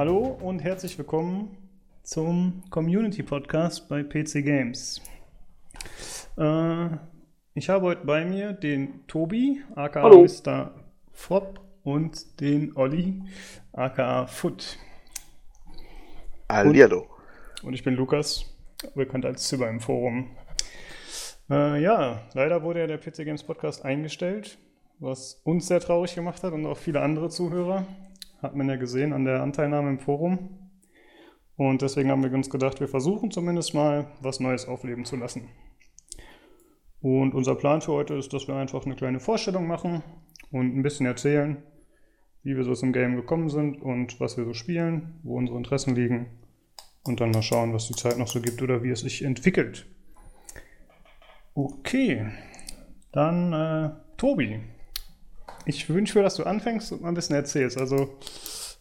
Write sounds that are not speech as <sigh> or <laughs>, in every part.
hallo und herzlich willkommen zum Community Podcast bei PC Games. Äh, ich habe heute bei mir den Tobi, aka Hallo. Mr. Fopp und den Olli, aka Foot. Hallihallo. Und ich bin Lukas, bekannt als Zibber im Forum. Äh, ja, leider wurde ja der PC Games Podcast eingestellt, was uns sehr traurig gemacht hat und auch viele andere Zuhörer. Hat man ja gesehen an der Anteilnahme im Forum. Und deswegen haben wir uns gedacht, wir versuchen zumindest mal was Neues aufleben zu lassen. Und unser Plan für heute ist, dass wir einfach eine kleine Vorstellung machen und ein bisschen erzählen, wie wir so zum Game gekommen sind und was wir so spielen, wo unsere Interessen liegen und dann mal schauen, was die Zeit noch so gibt oder wie es sich entwickelt. Okay, dann äh, Tobi. Ich wünsche mir, dass du anfängst und mal ein bisschen erzählst. Also,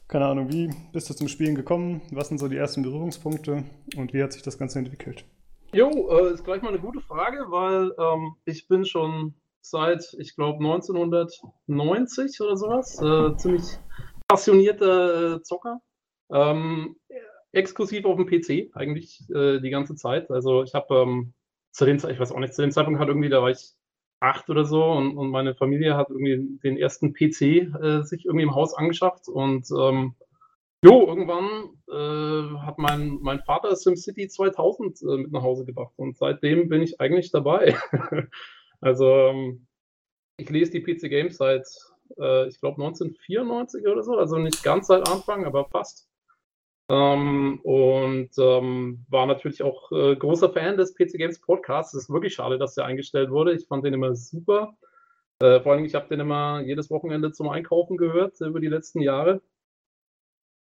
keine Ahnung, wie bist du zum Spielen gekommen? Was sind so die ersten Berührungspunkte und wie hat sich das Ganze entwickelt? Jo, äh, ist gleich mal eine gute Frage, weil ähm, ich bin schon seit, ich glaube, 1990 oder sowas, äh, ziemlich passionierter äh, Zocker. Ähm, exklusiv auf dem PC eigentlich äh, die ganze Zeit. Also ich habe ähm, zu dem Zeitpunkt, ich weiß auch nicht, zu dem Zeitpunkt hat irgendwie, da war ich acht oder so und, und meine Familie hat irgendwie den ersten PC äh, sich irgendwie im Haus angeschafft und ähm, Jo, irgendwann äh, hat mein, mein Vater SimCity 2000 äh, mit nach Hause gebracht und seitdem bin ich eigentlich dabei. <laughs> also ähm, ich lese die PC Games seit, äh, ich glaube, 1994 oder so, also nicht ganz seit Anfang, aber fast. Ähm, und ähm, war natürlich auch äh, großer Fan des PC Games Podcasts. Es ist wirklich schade, dass der eingestellt wurde. Ich fand den immer super. Äh, vor allem, ich habe den immer jedes Wochenende zum Einkaufen gehört über die letzten Jahre.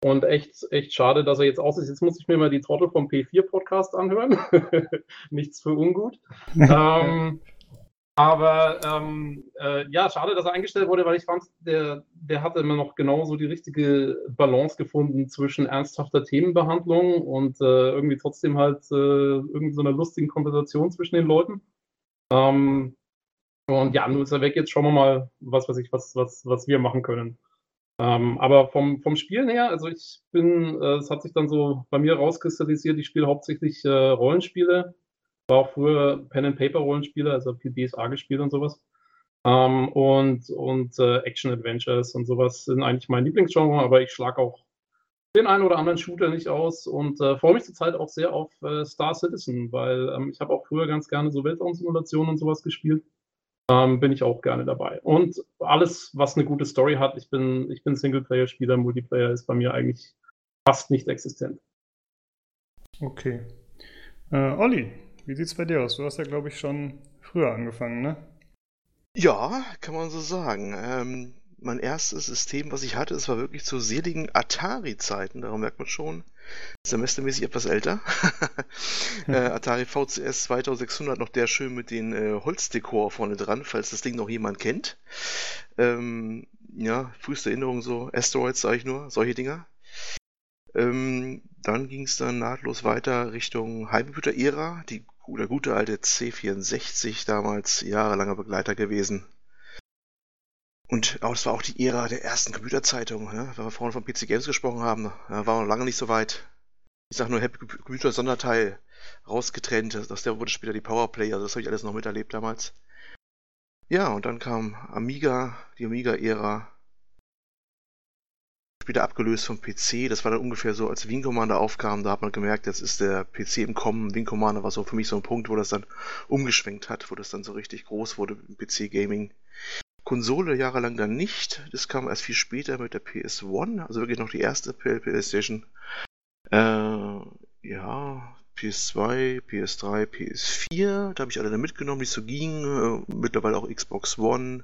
Und echt, echt schade, dass er jetzt aus ist. Jetzt muss ich mir mal die Trottel vom P4-Podcast anhören. <laughs> Nichts für ungut. <laughs> ähm, aber ähm, äh, ja, schade, dass er eingestellt wurde, weil ich fand, der, der hatte immer noch genauso die richtige Balance gefunden zwischen ernsthafter Themenbehandlung und äh, irgendwie trotzdem halt äh, irgendwie so lustigen Konversation zwischen den Leuten. Ähm, und ja, nun ist er weg. Jetzt schauen wir mal, was weiß ich, was, was, was wir machen können. Ähm, aber vom, vom Spielen her, also ich bin, äh, es hat sich dann so bei mir rauskristallisiert, ich spiele hauptsächlich äh, Rollenspiele, war auch früher Pen-and-Paper-Rollenspiele, also viel BSA gespielt und sowas. Ähm, und und äh, Action-Adventures und sowas sind eigentlich mein Lieblingsgenre, aber ich schlage auch den einen oder anderen Shooter nicht aus und äh, freue mich zurzeit auch sehr auf äh, Star Citizen, weil ähm, ich habe auch früher ganz gerne so Weltraumsimulationen und sowas gespielt ähm, bin ich auch gerne dabei. Und alles, was eine gute Story hat, ich bin, ich bin Singleplayer-Spieler, Multiplayer ist bei mir eigentlich fast nicht existent. Okay. Äh, Olli, wie sieht's bei dir aus? Du hast ja, glaube ich, schon früher angefangen, ne? Ja, kann man so sagen. Ähm, mein erstes System, was ich hatte, es war wirklich zu seligen Atari-Zeiten, darum merkt man schon, semestermäßig etwas älter. <laughs> äh, Atari VCS 2600, noch der schön mit den äh, Holzdekor vorne dran, falls das Ding noch jemand kennt. Ähm, ja, früheste Erinnerung so, Asteroids sage ich nur, solche Dinger. Ähm, dann ging es dann nahtlos weiter Richtung Heimcomputer-Ära, die der gute alte C64, damals jahrelanger Begleiter gewesen. Und auch, das war auch die Ära der ersten Computerzeitungen, ne? wenn wir vorhin von PC Games gesprochen haben, da waren wir noch lange nicht so weit. Ich sag nur Happy Computer Sonderteil rausgetrennt, aus der wurde später die Powerplay, also das habe ich alles noch miterlebt damals. Ja, und dann kam Amiga, die Amiga-Ära, später abgelöst vom PC. Das war dann ungefähr so, als Wing Commander aufkam, da hat man gemerkt, jetzt ist der PC im Kommen. Wing Commander war so für mich so ein Punkt, wo das dann umgeschwenkt hat, wo das dann so richtig groß wurde im PC-Gaming. Konsole jahrelang dann nicht. Das kam erst viel später mit der PS1, also wirklich noch die erste PlayStation. Äh, ja, PS2, PS3, PS4, da habe ich alle dann mitgenommen, die so gingen. Äh, mittlerweile auch Xbox One,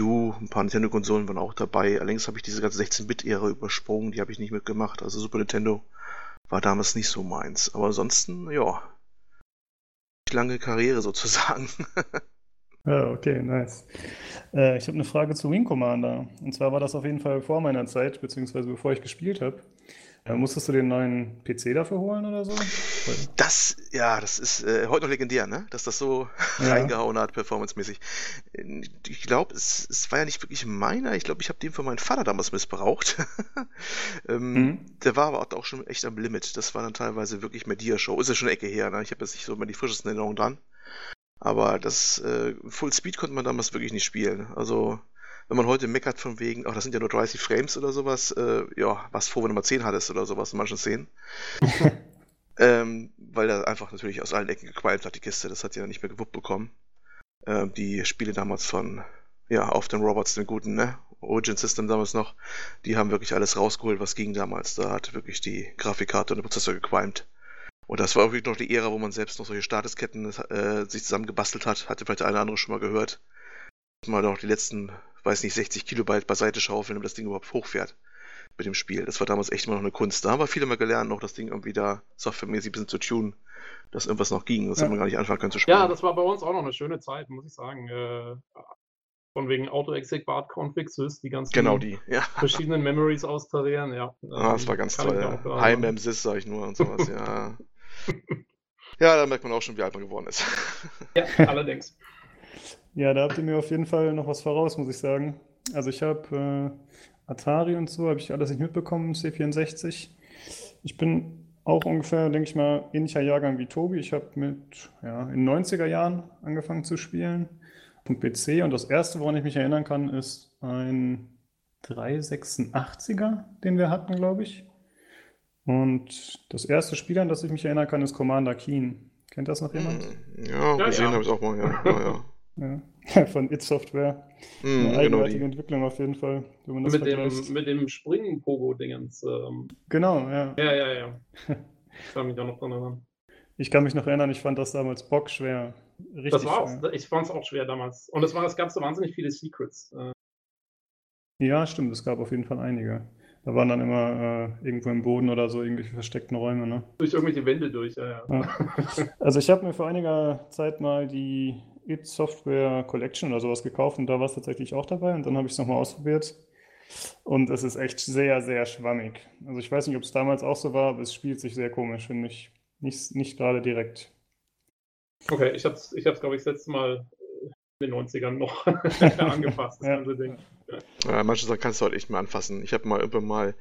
U, ein paar Nintendo-Konsolen waren auch dabei. Allerdings habe ich diese ganze 16-Bit-Ära übersprungen, die habe ich nicht mitgemacht. Also Super Nintendo war damals nicht so meins. Aber ansonsten, ja, lange Karriere sozusagen. <laughs> Ja, okay, nice. Äh, ich habe eine Frage zu Wing Commander. Und zwar war das auf jeden Fall vor meiner Zeit, beziehungsweise bevor ich gespielt habe. Ja, musstest du den neuen PC dafür holen oder so? Das, ja, das ist äh, heute noch legendär, ne? Dass das so Ja. <laughs> reingehauen hat, performancemäßig. Äh, Ich glaube, es, es war ja nicht wirklich meiner. Ich glaube, ich habe den von meinem Vater damals missbraucht. <laughs> ähm, Mhm. Der war aber auch schon echt am Limit. Das war dann teilweise wirklich Media-Show. Ist ja schon eine Ecke her, ne? Ich habe jetzt nicht so immer die frischesten Erinnerungen dran. Aber das äh, Full Speed konnte man damals wirklich nicht spielen. Also, wenn man heute meckert von wegen, ach, das sind ja nur 30 Frames oder sowas, äh, ja, was froh, wenn du mal 10 hattest oder sowas in manchen Szenen. <laughs> ähm, weil er einfach natürlich aus allen Ecken gequalmt hat, die Kiste. Das hat ja nicht mehr gewuppt bekommen. Ähm, die Spiele damals von, ja, auf den Robots, den guten, ne? Origin System damals noch, die haben wirklich alles rausgeholt, was ging damals. Da hat wirklich die Grafikkarte und der Prozessor gequalmt. Und das war wirklich noch die Ära, wo man selbst noch solche Statusketten äh, sich zusammengebastelt hat. Hatte vielleicht der eine oder andere schon mal gehört. Mal noch die letzten, weiß nicht, 60 Kilobyte beiseite schaufeln, damit das Ding überhaupt hochfährt mit dem Spiel. Das war damals echt immer noch eine Kunst. Da haben wir viele mal gelernt, noch das Ding irgendwie da softwaremäßig ein bisschen zu tunen, dass irgendwas noch ging. Das Ja. hat man gar nicht anfangen können zu spielen. Ja, das war bei uns auch noch eine schöne Zeit, muss ich sagen. Äh, von wegen Auto-Exec, Bart-Config, Sys, die ganzen genau die, ja. verschiedenen Memories austarieren, ja. Ah, das war ganz kann ich toll. auch Ja. sagen. Heim im Sys, sag ich nur und sowas, ja. <laughs> Ja, da merkt man auch schon, wie alt man geworden ist. Ja, allerdings. <laughs> Ja, da habt ihr mir auf jeden Fall noch was voraus, muss ich sagen. Also ich habe äh, Atari und so, habe ich alles nicht mitbekommen, C64. Ich bin auch ungefähr, denke ich mal, ähnlicher Jahrgang wie Tobi. Ich habe mit, ja, in den 90er Jahren angefangen zu spielen und PC. Und das erste, woran ich mich erinnern kann, ist ein 386er, den wir hatten, glaube ich. Und das erste Spiel, an das ich mich erinnern kann, ist Commander Keen. Kennt das noch jemand? Hm, Ja, Ja, gesehen ja. habe ich auch mal, ja. ja, ja. <laughs> Ja, <laughs> von id Software. Hm, Eine genau eigenartige die. Entwicklung auf jeden Fall, wenn man das Mit dem, vergleicht. mit dem Springen-Pogo-Dingens. Ähm, Genau, ja. ja, ja, ja. <laughs> Ich kann mich auch noch dran erinnern. Ich kann mich noch erinnern, ich fand das damals bockschwer. Richtig Das war schwer. auch, ich fand es auch schwer damals. Und es, war, es gab so wahnsinnig viele Secrets. Äh, Ja, stimmt, es gab auf jeden Fall einige. Da waren dann immer äh, irgendwo im Boden oder so irgendwelche versteckten Räume, ne? durch irgendwelche Wände durch, ja, ja. Ja. Also ich habe mir vor einiger Zeit mal die id Software Collection oder sowas gekauft und da war es tatsächlich auch dabei und dann habe ich es nochmal ausprobiert. Und es ist echt sehr, sehr schwammig. Also ich weiß nicht, ob es damals auch so war, aber es spielt sich sehr komisch, finde ich. Nicht, nicht gerade direkt. Okay, ich hab's, ich hab's, glaube ich, das letzte Mal in den 90ern noch <laughs> <laughs> angepasst, das Ja. ganze Ding. Ja, manche Sachen kannst du halt echt mal anfassen. Ich habe mal irgendwann mal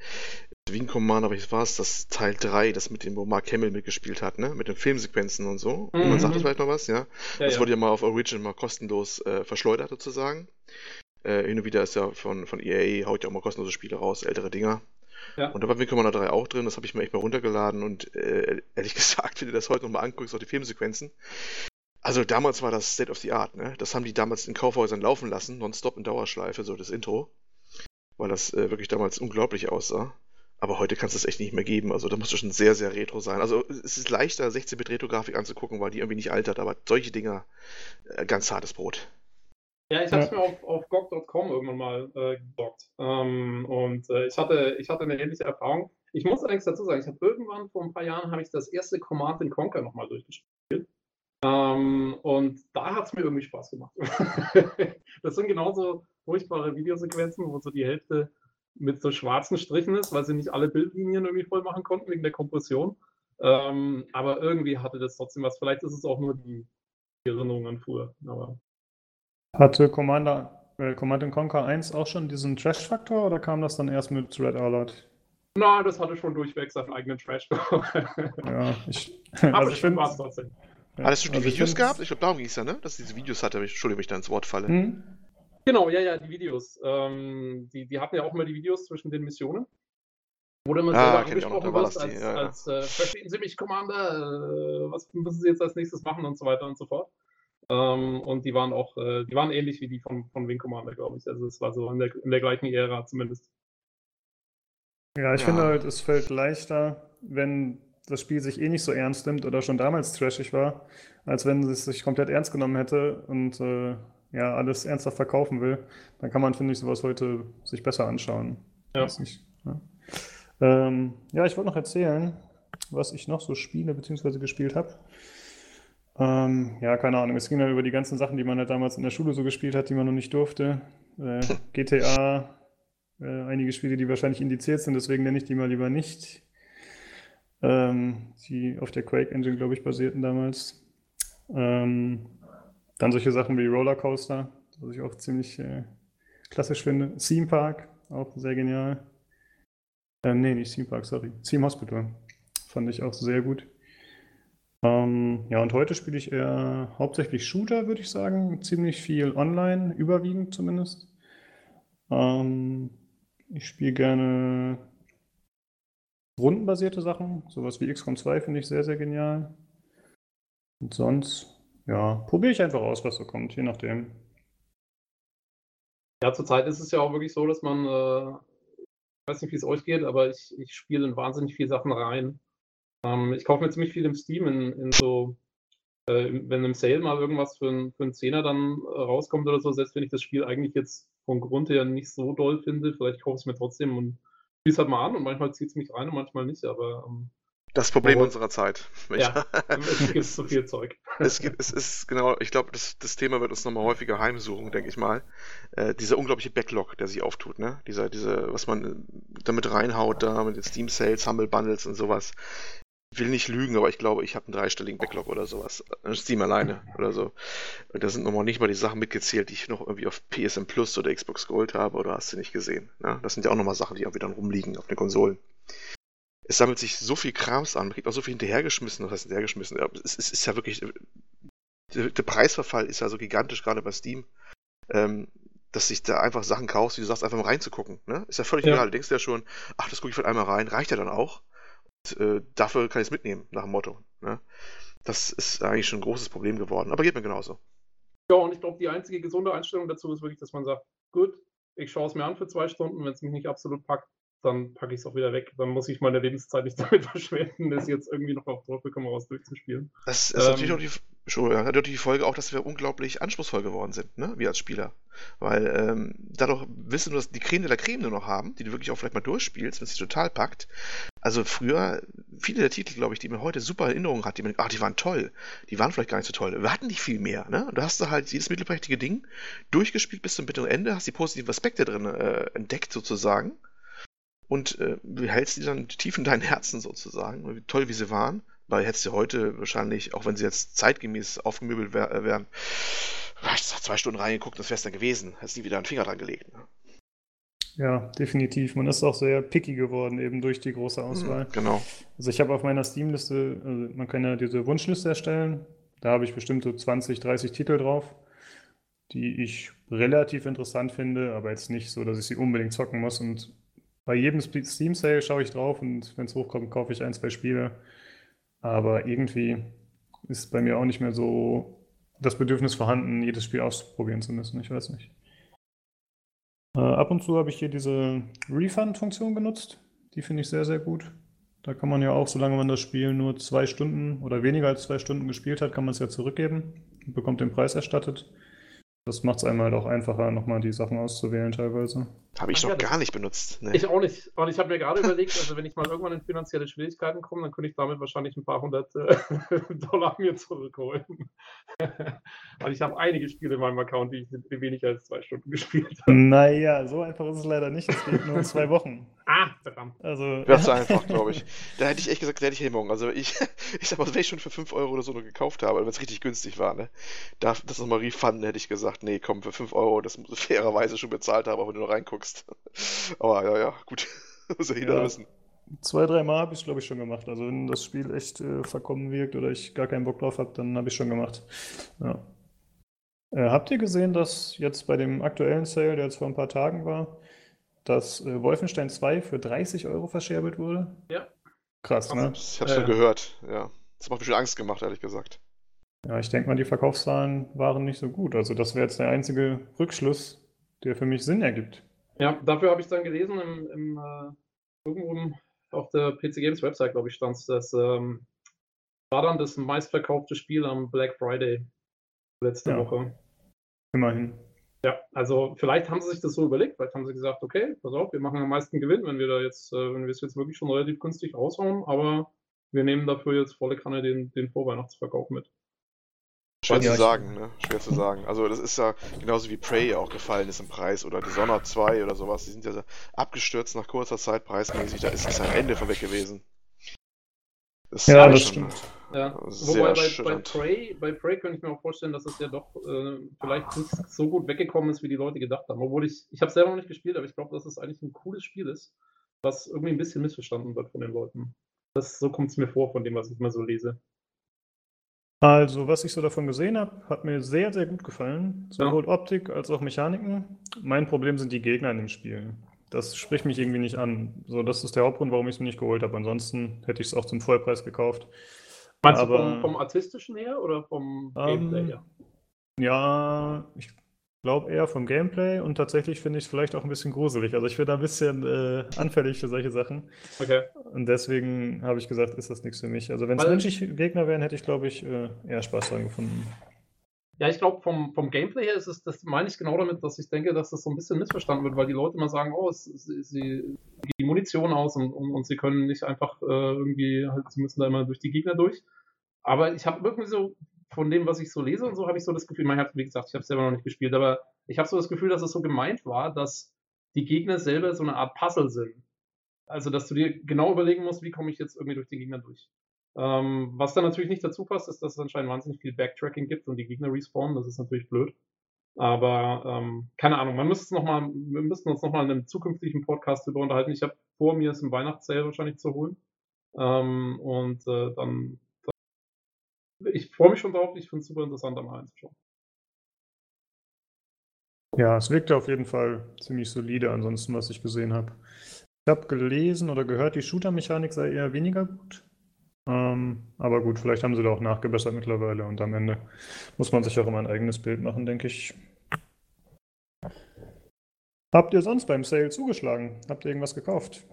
Wing Commander, aber ich war es, das Teil 3, das mit dem, wo Mark Hamill mitgespielt hat, ne? Mit den Filmsequenzen und so. Mhm. Man sagt das vielleicht noch was, ja? Ja, Das ja. wurde ja mal auf Origin mal kostenlos äh, verschleudert sozusagen. Äh, hin und wieder ist ja von, von EA, haut ja auch mal kostenlose Spiele raus, ältere Dinger. Ja. Und da war Wing Commander 3 auch drin, das habe ich mir echt mal runtergeladen und äh, ehrlich <laughs> gesagt, wenn du das heute nochmal anguckst, auch die Filmsequenzen. Also damals war das State of the Art, ne? Das haben die damals in Kaufhäusern laufen lassen, nonstop in Dauerschleife, so das Intro. Weil das äh, wirklich damals unglaublich aussah. Aber heute kannst du es echt nicht mehr geben. Also da musst du schon sehr, sehr retro sein. Also es ist leichter, 16-Bit-Retro-Grafik anzugucken, weil die irgendwie nicht altert, aber solche Dinger, äh, ganz hartes Brot. Ja, ich habe es Ja. mir auf, auf GOG.com irgendwann mal äh, gedockt. Ähm, und äh, ich, hatte, ich hatte eine ähnliche Erfahrung. Ich muss allerdings dazu sagen, ich habe irgendwann vor ein paar Jahren habe ich das erste Command Conquer nochmal durchgespielt. Ähm, und da hat es mir irgendwie Spaß gemacht. <laughs> das sind genauso furchtbare Videosequenzen, wo so die Hälfte mit so schwarzen Strichen ist, weil sie nicht alle Bildlinien irgendwie voll machen konnten wegen der Kompression. Ähm, aber irgendwie hatte das trotzdem was. Vielleicht ist es auch nur die Erinnerung an früher. Aber Hatte Commander, äh, Command Conquer 1 auch schon diesen Trash-Faktor oder kam das dann erst mit Red Alert? Na, das hatte schon durchweg seinen eigenen Trash. Ja, ich, Aber also es ich finde. Trotzdem. Hattest du die also Videos find's- gehabt? Ich glaube, darum ging es ja, ne? Dass du diese Videos hatte. Entschuldigung, wenn ich da ins Wort falle. Hm? Genau, ja, ja, die Videos. Ähm, die, die hatten ja auch immer die Videos zwischen den Missionen. Wo du immer Ah, selber angesprochen wirst als, ja, ja. als äh, verstehen Sie mich, Commander, äh, was müssen Sie jetzt als nächstes machen und so weiter und so fort. Ähm, und die waren auch, äh, die waren ähnlich wie die von, von Wing Commander, glaube ich. Also es war so in der, in der gleichen Ära zumindest. Ja, ich Ja. finde halt, es fällt leichter, wenn das Spiel sich eh nicht so ernst nimmt oder schon damals trashig war, als wenn es sich komplett ernst genommen hätte und äh, ja, alles ernsthaft verkaufen will. Dann kann man, finde ich, sowas heute sich besser anschauen. Ja. Nicht, ja. Ähm, ja, ich wollte noch erzählen, was ich noch so spiele bzw. gespielt habe. Ähm, ja, keine Ahnung. Es ging dann über die ganzen Sachen, die man halt damals in der Schule so gespielt hat, die man noch nicht durfte. Äh, <laughs> GTA, äh, einige Spiele, die wahrscheinlich indiziert sind, deswegen nenne ich die mal lieber nicht. Ähm, die auf der Quake Engine, glaube ich, basierten damals. Ähm, dann solche Sachen wie Rollercoaster, was ich auch ziemlich äh, klassisch finde. Theme Park, auch sehr genial. Ähm, nee, nicht Theme Park, sorry. Theme Hospital. Fand ich auch sehr gut. Ähm, ja, und heute spiele ich eher hauptsächlich Shooter, würde ich sagen. Ziemlich viel online, überwiegend zumindest. Ähm, ich spiele gerne rundenbasierte Sachen. Sowas wie XCOM 2 finde ich sehr, sehr genial. Und sonst, ja, probiere ich einfach aus, was so kommt, je nachdem. Ja, zurzeit ist es ja auch wirklich so, dass man, äh, ich weiß nicht, wie es euch geht, aber ich, ich spiele in wahnsinnig viele Sachen rein. Ähm, ich kaufe mir ziemlich viel im Steam, in, in so, äh, wenn im Sale mal irgendwas für, ein, für einen Zehner dann äh, rauskommt oder so, selbst wenn ich das Spiel eigentlich jetzt vom Grund her nicht so doll finde, vielleicht kaufe ich es mir trotzdem und es halt mal an und manchmal zieht es mich rein und manchmal nicht, aber ähm, das Problem aber, unserer Zeit. <laughs> Ja, es gibt so viel Zeug. <laughs> es, gibt, es ist genau, ich glaube, das, das Thema wird uns nochmal häufiger heimsuchen, denke ich mal. Äh, dieser unglaubliche Backlog, der sich auftut, ne? Dieser, diese, was man damit reinhaut, da mit den Steam Sales, Humble Bundles und sowas will nicht lügen, aber ich glaube, ich habe einen dreistelligen Backlog oder sowas. Steam alleine oder so. Und da sind nochmal nicht mal die Sachen mitgezählt, die ich noch irgendwie auf PSN Plus oder Xbox Gold habe oder hast du nicht gesehen. Ne? Das sind ja auch nochmal Sachen, die irgendwie dann rumliegen auf den Konsolen. Es sammelt sich so viel Krams an, man kriegt auch so viel hinterhergeschmissen, was heißt hinterhergeschmissen? Es, es ist ja wirklich, der, der, Preisverfall ist ja so gigantisch, gerade bei Steam, ähm, dass sich da einfach Sachen kaufst, wie du sagst, einfach mal reinzugucken. Ne? Ist ja völlig ja. egal. Du denkst ja schon, ach, das gucke ich von einmal rein, reicht ja dann auch äh, dafür kann ich es mitnehmen, nach dem Motto. Ne? Das ist eigentlich schon ein großes Problem geworden, aber geht mir genauso. Ja, und ich glaube, die einzige gesunde Einstellung dazu ist wirklich, dass man sagt, gut, ich schaue es mir an für zwei Stunden, wenn es mich nicht absolut packt, dann packe ich es auch wieder weg. Dann muss ich meine Lebenszeit nicht <laughs> damit verschwenden, das jetzt irgendwie noch auf Teufel komm raus durchzuspielen. Das ist ähm, natürlich auch die, Entschuldigung, hat die Folge auch, dass wir unglaublich anspruchsvoll geworden sind, ne? wir als Spieler. Weil ähm, dadurch wissen du, dass die Creme de la Creme nur noch haben, die du wirklich auch vielleicht mal durchspielst, wenn es dich total packt. Also früher, viele der Titel, glaube ich, die man heute super Erinnerungen hat, die man, ach, die waren toll, die waren vielleicht gar nicht so toll. Wir hatten nicht viel mehr, ne? Und du hast da halt jedes mittelprächtige Ding durchgespielt bis zum bitteren Ende, hast die positiven Aspekte drin äh, entdeckt sozusagen und äh, behältst die dann tief in deinen Herzen sozusagen, toll wie sie waren weil hättest du heute wahrscheinlich, auch wenn sie jetzt zeitgemäß aufgemöbelt wär, äh, wären, zwei Stunden reingeguckt, das wäre es dann gewesen. Hättest nie wieder einen Finger dran gelegt. Ne? Ja, definitiv. Man ist auch sehr picky geworden, eben durch die große mhm, Auswahl. Genau. Also ich habe auf meiner Steam-Liste, also man kann ja diese Wunschliste erstellen. Da habe ich bestimmt so 20, 30 Titel drauf, die ich relativ interessant finde, aber jetzt nicht so, dass ich sie unbedingt zocken muss. Und bei jedem Steam-Sale schaue ich drauf und wenn es hochkommt, kaufe ich ein, zwei Spiele. Aber irgendwie ist bei mir auch nicht mehr so das Bedürfnis vorhanden, jedes Spiel ausprobieren zu müssen. Ich weiß nicht. Äh, ab und zu habe ich hier diese Refund-Funktion benutzt. Die finde ich sehr, sehr gut. Da kann man ja auch, solange man das Spiel nur zwei Stunden oder weniger als zwei Stunden gespielt hat, kann man es ja zurückgeben und bekommt den Preis erstattet. Das macht es einmal halt auch einfacher, nochmal die Sachen auszuwählen teilweise. Habe ich Ach, noch ja, gar nicht benutzt. Nee. Ich auch nicht. Und ich habe mir gerade überlegt, also wenn ich mal irgendwann in finanzielle Schwierigkeiten komme, dann könnte ich damit wahrscheinlich ein paar hundert äh, <laughs> Dollar mir zurückholen. <laughs> Weil ich habe einige Spiele in meinem Account, die ich weniger als zwei Stunden gespielt habe. Naja, so einfach ist es leider nicht. Es geht nur zwei Wochen. ah, verdammt. Also, Wäre zu einfach, glaube ich. <laughs> Da hätte ich echt gesagt, da hätte ich Hemmung. Also ich, ich sag mal, wenn ich schon für 5 Euro oder so noch gekauft habe, wenn es richtig günstig war, ne, darf das nochmal refunden, hätte ich gesagt, nee, komm, für 5 Euro, das muss ich fairerweise schon bezahlt haben, aber wenn du noch reinguckst. Aber ja, ja, gut. <laughs> Muss ja jeder ja. wissen. Zwei, dreimal habe ich es, glaube ich, schon gemacht. Also wenn das Spiel echt äh, verkommen wirkt oder ich gar keinen Bock drauf habe, dann habe ich schon gemacht. Ja. Äh, habt ihr gesehen, dass jetzt bei dem aktuellen Sale, der jetzt vor ein paar Tagen war, dass äh, Wolfenstein 2 für 30 Euro verscherbelt wurde? Ja. Krass, ne? Ich habe schon gehört, ja. Das hat mir schon Angst gemacht, ehrlich gesagt. Ja, ich denke mal, die Verkaufszahlen waren nicht so gut. Also das wäre jetzt der einzige Rückschluss, der für mich Sinn ergibt. Ja, dafür habe ich dann gelesen, im, im äh, irgendwo auf der PC Games Website, glaube ich, stand es, dass ähm, war dann das meistverkaufte Spiel am Black Friday letzte ja. Woche. Immerhin. Ja, also vielleicht haben sie sich das so überlegt, vielleicht haben sie gesagt, okay, pass auf, wir machen am meisten Gewinn, wenn wir da jetzt, äh, wenn wir es jetzt wirklich schon relativ günstig raushauen, aber wir nehmen dafür jetzt volle Kanne den, den Vorweihnachtsverkauf mit. Schwer zu sagen, ne? Schwer zu sagen. Also das ist ja genauso wie Prey auch gefallen ist im Preis oder Dishonored 2 oder sowas. Die sind ja abgestürzt nach kurzer Zeit preismäßig. Da ist es ein Ende von weg gewesen. ist Ja, das stimmt. Ja, wobei bei, bei. Prey, bei Prey könnte ich mir auch vorstellen, dass es ja doch äh, vielleicht nicht so gut weggekommen ist, wie die Leute gedacht haben. Obwohl ich, ich habe selber noch nicht gespielt, aber ich glaube, dass es eigentlich ein cooles Spiel ist, was irgendwie ein bisschen missverstanden wird von den Leuten. Das, so kommt es mir vor, von dem, was ich mal so lese. Also, was ich so davon gesehen habe, hat mir sehr, sehr gut gefallen. Sowohl Optik als auch Mechaniken. Mein Problem sind die Gegner in dem Spiel. Das spricht mich irgendwie nicht an. So, das ist der Hauptgrund, warum ich es mir nicht geholt habe. Ansonsten hätte ich es auch zum Vollpreis gekauft. Meinst Aber- du vom, vom Artistischen her oder vom Ähm, Gameplay her? Ja, ich glaube eher vom Gameplay und tatsächlich finde ich es vielleicht auch ein bisschen gruselig. Also ich bin da ein bisschen äh, anfällig für solche Sachen. Okay. Und deswegen habe ich gesagt, ist das nichts für mich. Also wenn es menschliche Gegner wären, hätte ich, glaube ich, äh, eher Spaß daran gefunden. Ja, ich glaube, vom, vom Gameplay her ist es, das meine ich genau damit, dass ich denke, dass das so ein bisschen missverstanden wird, weil die Leute immer sagen, oh, es, sie, sie die Munition aus und, und, und sie können nicht einfach äh, irgendwie, halt, sie müssen da immer durch die Gegner durch. Aber ich habe irgendwie so, von dem, was ich so lese und so, habe ich so das Gefühl, man hat, wie gesagt, ich habe selber noch nicht gespielt, aber ich habe so das Gefühl, dass es so gemeint war, dass die Gegner selber so eine Art Puzzle sind. Also, dass du dir genau überlegen musst, wie komme ich jetzt irgendwie durch die Gegner durch. Ähm, was dann natürlich nicht dazu passt, ist, dass es anscheinend wahnsinnig viel Backtracking gibt und die Gegner respawnen. Das ist natürlich blöd. Aber ähm, keine Ahnung, man müsste es noch mal, wir müssten uns nochmal in einem zukünftigen Podcast darüber unterhalten. Ich habe vor, mir es im Weihnachtssale wahrscheinlich zu holen. Ähm, und äh, dann ich freue mich schon drauf, ich finde es super interessant, am reinzuschauen. Ja, es wirkte auf jeden Fall ziemlich solide, ansonsten, was ich gesehen habe. Ich habe gelesen oder gehört, die Shooter-Mechanik sei eher weniger gut. Ähm, aber gut, vielleicht haben sie da auch nachgebessert mittlerweile und am Ende muss man sich auch immer ein eigenes Bild machen, denke ich. Habt ihr sonst beim Sale zugeschlagen? Habt ihr irgendwas gekauft?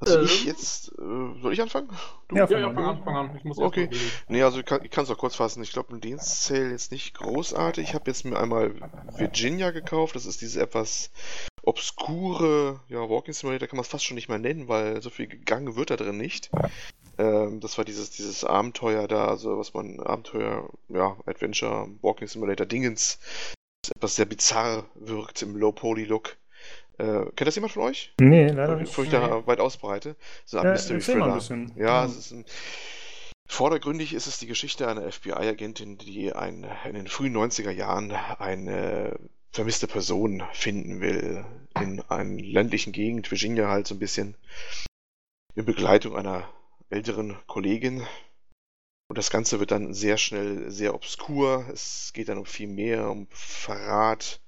Also Ähm. ich jetzt, äh, soll ich anfangen? Du? Ja, Ja, fang ja, an. fang an, fang an. Ich muss Okay. Nee, also ich kann es auch kurz fassen. Ich glaube, im Dienstsale jetzt nicht großartig. Ich habe jetzt mir einmal Virginia gekauft. Das ist diese etwas obskure, ja, Walking Simulator kann man es fast schon nicht mehr nennen, weil so viel gegangen wird da drin nicht. Ähm, das war dieses, dieses Abenteuer da, also was man, Abenteuer, ja, Adventure, Walking Simulator Dingens, das etwas sehr bizarr wirkt im Low-Poly-Look. Äh, kennt das jemand von euch? Nee, leider Bevor nicht. ich da weit ausbreite. So ein Ja, Mystery erzähl mal ein Thriller. bisschen. Ja, Ja. es ist ein. Vordergründig ist es die Geschichte einer FBI-Agentin, die ein, in den frühen 90er Jahren eine vermisste Person finden will. In einer ländlichen Gegend, Virginia halt so ein bisschen. In Begleitung einer älteren Kollegin. Und das Ganze wird dann sehr schnell sehr obskur. Es geht dann um viel mehr, um Verrat,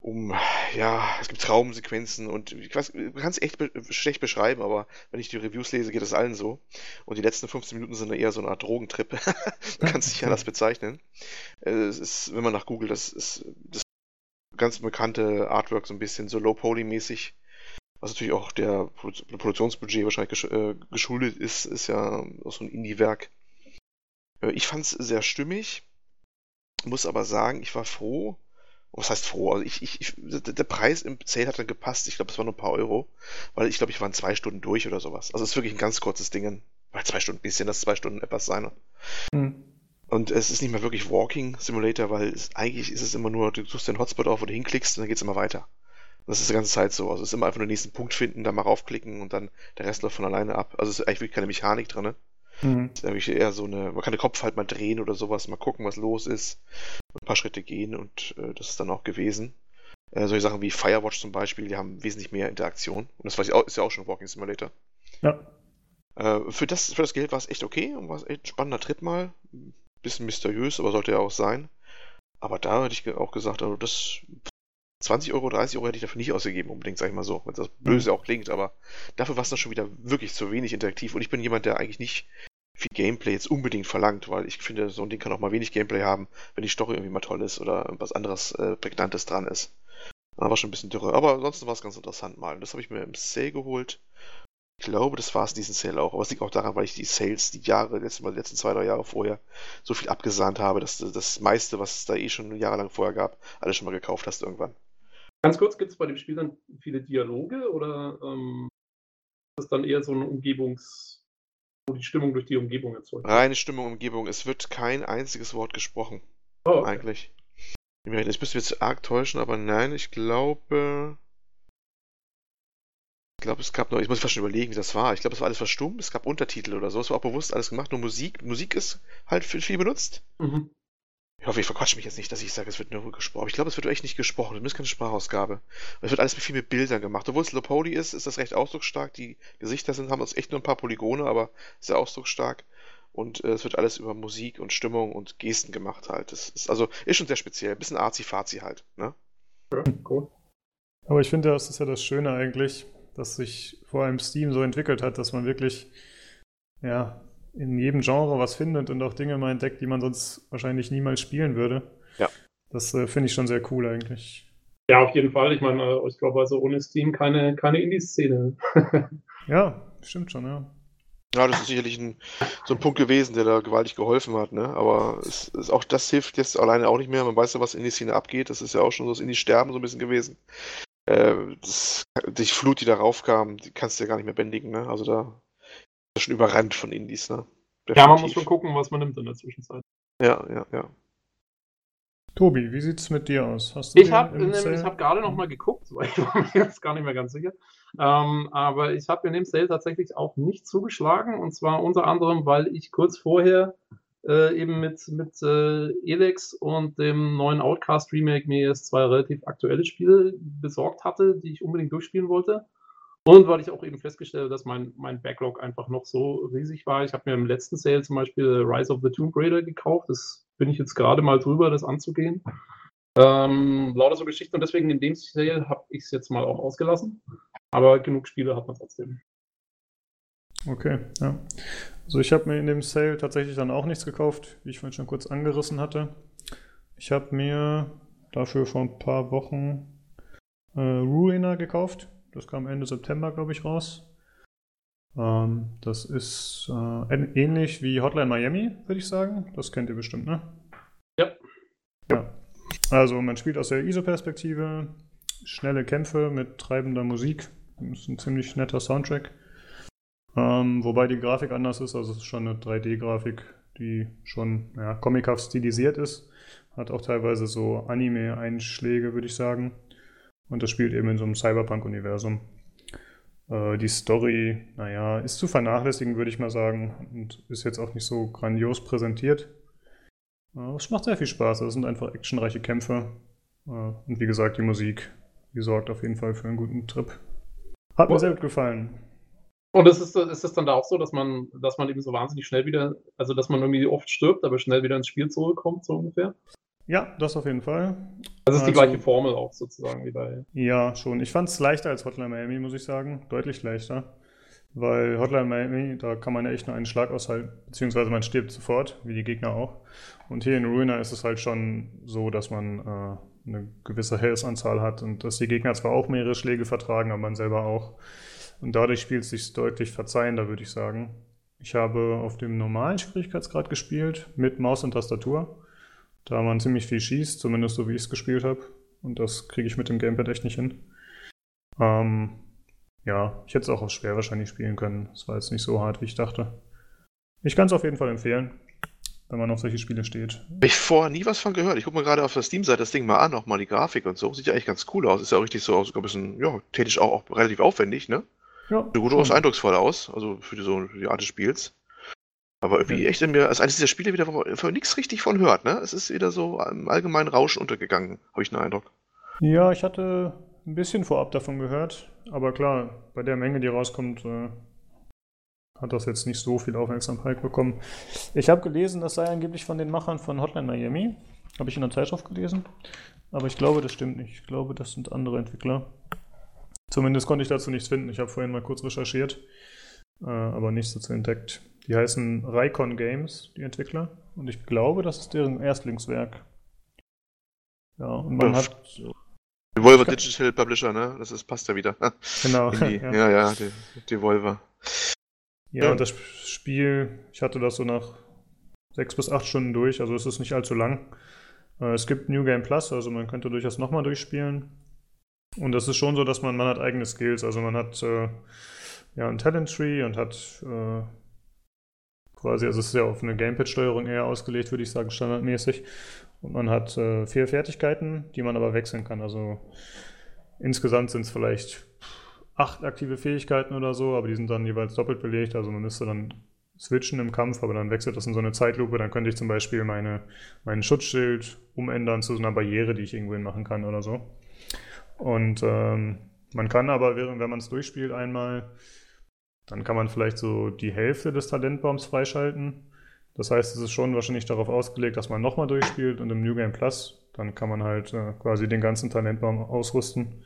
um, ja, es gibt Traumsequenzen und ich weiß, man kann es echt be schlecht beschreiben, aber wenn ich die Reviews lese, geht es allen so. Und die letzten 15 Minuten sind eher so eine Art Drogentrip. <laughs> man kann es nicht anders bezeichnen. Äh, Es ist, wenn man nach Google, das ist das ganz bekannte Artwork so ein bisschen so low-poly-mäßig. Was natürlich auch der Produ Produktionsbudget wahrscheinlich gesch äh, geschuldet ist, ist ja auch so ein Indie-Werk. Äh, ich fand es sehr stimmig, muss aber sagen, ich war froh, was heißt froh? Also ich, ich, ich, der Preis im Sale hat dann gepasst. Ich glaube, es waren nur ein paar Euro. Weil ich glaube, ich war in zwei Stunden durch oder sowas. Also es ist wirklich ein ganz kurzes Ding. Weil zwei Stunden, bisschen, das zwei Stunden etwas sein. Hm. Und es ist nicht mehr wirklich Walking Simulator, weil es, eigentlich ist es immer nur, du suchst den Hotspot auf, wo du hinklickst und dann geht's immer weiter. Und das ist die ganze Zeit so. Also es ist immer einfach nur den nächsten Punkt finden, dann mal raufklicken und dann der Rest läuft von alleine ab. Also es ist eigentlich wirklich keine Mechanik drin. Ne? Hm. ist eher so eine, man kann den Kopf halt mal drehen oder sowas, mal gucken, was los ist, ein paar Schritte gehen und äh, das ist dann auch gewesen. Äh, solche Sachen wie Firewatch zum Beispiel, die haben wesentlich mehr Interaktion und das auch, ist ja auch schon Walking Simulator. Ja. Äh, für, das, für das Geld war es echt okay und war es echt ein spannender Trip mal. Bisschen mysteriös, aber sollte ja auch sein. Aber da hätte ich auch gesagt, also das 20 Euro, 30 Euro hätte ich dafür nicht ausgegeben, unbedingt, sag ich mal so, wenn das böse auch klingt, aber dafür war es dann schon wieder wirklich zu wenig interaktiv und ich bin jemand, der eigentlich nicht viel Gameplay jetzt unbedingt verlangt, weil ich finde, so ein Ding kann auch mal wenig Gameplay haben, wenn die Story irgendwie mal toll ist oder was anderes äh, Prägnantes dran ist. War schon ein bisschen dürre, aber ansonsten war es ganz interessant mal. Das habe ich mir im Sale geholt. Ich glaube, das war es diesen Sale auch. Aber es liegt auch daran, weil ich die Sales die Jahre, letzten, die letzten zwei, drei Jahre vorher so viel abgesahnt habe, dass du das meiste, was es da eh schon jahrelang vorher gab, alles schon mal gekauft hast irgendwann. Ganz kurz, gibt es bei dem Spiel dann viele Dialoge oder ähm, ist das dann eher so eine Umgebungs-, wo die Stimmung durch die Umgebung erzeugt? wird? Reine Stimmung, Umgebung. Es wird kein einziges Wort gesprochen, Oh, okay. eigentlich. Ich müsste jetzt arg täuschen, aber nein, ich glaube. Ich glaube, es gab noch, ich muss fast schon überlegen, wie das war. Ich glaube, es war alles verstummt, es gab Untertitel oder so. Es war auch bewusst alles gemacht, nur Musik. Musik ist halt viel benutzt. Mhm. Ich hoffe, ich verquatsche mich jetzt nicht, dass ich sage, es wird nur gesprochen. Ich glaube, es wird echt nicht gesprochen. Es ist keine Sprachausgabe. Es wird alles mit viel mit Bildern gemacht. Obwohl es Low Poly ist, ist das recht ausdrucksstark. Die Gesichter sind, haben uns echt nur ein paar Polygone, aber sehr ausdrucksstark. Und äh, es wird alles über Musik und Stimmung und Gesten gemacht halt. Das ist also ist schon sehr speziell. Ein bisschen arzi-fazi halt, ne? Ja, cool. Aber ich finde, das ist ja das Schöne eigentlich, dass sich vor allem Steam so entwickelt hat, dass man wirklich ja, in jedem Genre was findet und auch Dinge mal entdeckt, die man sonst wahrscheinlich niemals spielen würde. Ja. Das äh, finde ich schon sehr cool eigentlich. Ja, auf jeden Fall. Ich meine, äh, ich glaube, also ohne Steam keine, keine Indie-Szene. <laughs> ja, stimmt schon, ja. Ja, das ist sicherlich ein, so ein Punkt gewesen, der da gewaltig geholfen hat, ne? Aber es, es, auch das hilft jetzt alleine auch nicht mehr. Man weiß ja, was in die Szene abgeht. Das ist ja auch schon so das Indie-Sterben so ein bisschen gewesen. Äh, das, die Flut, die darauf kam, die kannst du ja gar nicht mehr bändigen, ne? Also da ist schon überrannt von Indies, ne? Definitiv. Ja, man muss schon gucken, was man nimmt in der Zwischenzeit. Ja, ja, ja. Tobi, wie sieht es mit dir aus? Hast du ich habe hab gerade noch mal geguckt, <laughs> weil ich war mir jetzt gar nicht mehr ganz sicher. Ähm, aber ich habe in dem Sale tatsächlich auch nicht zugeschlagen. Und zwar unter anderem, weil ich kurz vorher äh, eben mit, mit äh, Elex und dem neuen Outcast Remake mir jetzt zwei relativ aktuelle Spiele besorgt hatte, die ich unbedingt durchspielen wollte. Und weil ich auch eben festgestellt habe, dass mein, mein Backlog einfach noch so riesig war. Ich habe mir im letzten Sale zum Beispiel Rise of the Tomb Raider gekauft. Das bin ich jetzt gerade mal drüber, das anzugehen. Ähm, lauter so Geschichten und deswegen in dem Sale habe ich es jetzt mal auch ausgelassen. Aber genug Spiele hat man trotzdem. Okay, ja. Also ich habe mir in dem Sale tatsächlich dann auch nichts gekauft, wie ich vorhin schon kurz angerissen hatte. Ich habe mir dafür vor ein paar Wochen äh, Ruina gekauft. Das kam Ende September, glaube ich, raus. Ähm, das ist äh, ähnlich wie Hotline Miami, würde ich sagen. Das kennt ihr bestimmt, ne? Ja. Ja. Also man spielt aus der ISO-Perspektive, schnelle Kämpfe mit treibender Musik. Das ist ein ziemlich netter Soundtrack. Ähm, wobei die Grafik anders ist, also es ist schon eine 3D-Grafik, die schon ja, comichaft stilisiert ist. Hat auch teilweise so Anime-Einschläge, würde ich sagen. Und das spielt eben in so einem Cyberpunk-Universum. Äh, die Story, naja, ist zu vernachlässigen, würde ich mal sagen. Und ist jetzt auch nicht so grandios präsentiert. Äh, es macht sehr viel Spaß. Es sind einfach actionreiche Kämpfe. Äh, und wie gesagt, die Musik, die sorgt auf jeden Fall für einen guten Trip. Hat mir sehr gut gefallen. Und ist es, ist es dann da auch so, dass man, dass man eben so wahnsinnig schnell wieder, also dass man irgendwie oft stirbt, aber schnell wieder ins Spiel zurückkommt, so ungefähr? Ja, das auf jeden Fall. Das ist also, die gleiche Formel auch sozusagen wie bei. Ja, schon. Ich fand es leichter als Hotline Miami, muss ich sagen. Deutlich leichter. Weil Hotline Miami, da kann man ja echt nur einen Schlag aushalten, beziehungsweise man stirbt sofort, wie die Gegner auch. Und hier in Ruiner ist es halt schon so, dass man äh, eine gewisse Health-Anzahl hat und dass die Gegner zwar auch mehrere Schläge vertragen, aber man selber auch. Und dadurch spielt es sich deutlich verzeihender, würde ich sagen. Ich habe auf dem normalen Schwierigkeitsgrad gespielt, mit Maus und Tastatur da man ziemlich viel schießt, zumindest so wie ich es gespielt habe. Und das kriege ich mit dem Gamepad echt nicht hin. Ähm, ja, ich hätte es auch auf schwer wahrscheinlich spielen können. Es war jetzt nicht so hart, wie ich dachte. Ich kann es auf jeden Fall empfehlen, wenn man auf solche Spiele steht. Ich vorher nie was von gehört. Ich gucke mir gerade auf der Steam-Seite das Ding mal an, auch mal die Grafik und so. Sieht ja eigentlich ganz cool aus. Ist ja auch richtig so sogar ein bisschen, ja, tätig auch, auch relativ aufwendig, ne? Ja. Sieht gut aus, eindrucksvoll aus, also für die, so die Art des Spiels. Aber irgendwie echt in mir, als eines dieser Spiele wieder, wo man nichts richtig von hört, ne? Es ist wieder so im allgemeinen Rauschen untergegangen, habe ich den Eindruck. Ja, ich hatte ein bisschen vorab davon gehört, aber klar, bei der Menge, die rauskommt, äh, hat das jetzt nicht so viel Aufmerksamkeit bekommen. Ich habe gelesen, das sei angeblich von den Machern von Hotline Miami. Habe ich in der Zeitschrift gelesen. Aber ich glaube, das stimmt nicht. Ich glaube, das sind andere Entwickler. Zumindest konnte ich dazu nichts finden. Ich habe vorhin mal kurz recherchiert, äh, aber nichts dazu entdeckt. Die heißen Raikon Games, die Entwickler. Und ich glaube, das ist deren Erstlingswerk. Ja, und man hat. Devolver Digital Publisher, ne? Das ist, passt ja wieder. <laughs> Genau. Die, ja. ja, ja, die, Devolver. Ja, ja, und das Spiel, ich hatte das so nach sechs bis acht Stunden durch, also es ist nicht allzu lang. Äh, es gibt New Game Plus, also man könnte durchaus nochmal durchspielen. Und es ist schon so, dass man, man hat eigene Skills, also man hat äh, ja ein Talent Tree und hat äh, quasi. Also es ist ja auf eine Gamepad-Steuerung eher ausgelegt, würde ich sagen, standardmäßig. Und man hat äh, vier Fertigkeiten, die man aber wechseln kann. Also insgesamt sind es vielleicht acht aktive Fähigkeiten oder so, aber die sind dann jeweils doppelt belegt. Also man müsste dann switchen im Kampf, aber dann wechselt das in so eine Zeitlupe. Dann könnte ich zum Beispiel meine, meinen Schutzschild umändern zu so einer Barriere, die ich irgendwo machen kann oder so. Und ähm, man kann aber, während, wenn man es durchspielt einmal, dann kann man vielleicht so die Hälfte des Talentbaums freischalten. Das heißt, es ist schon wahrscheinlich darauf ausgelegt, dass man nochmal durchspielt und im New Game Plus, dann kann man halt äh, quasi den ganzen Talentbaum ausrüsten.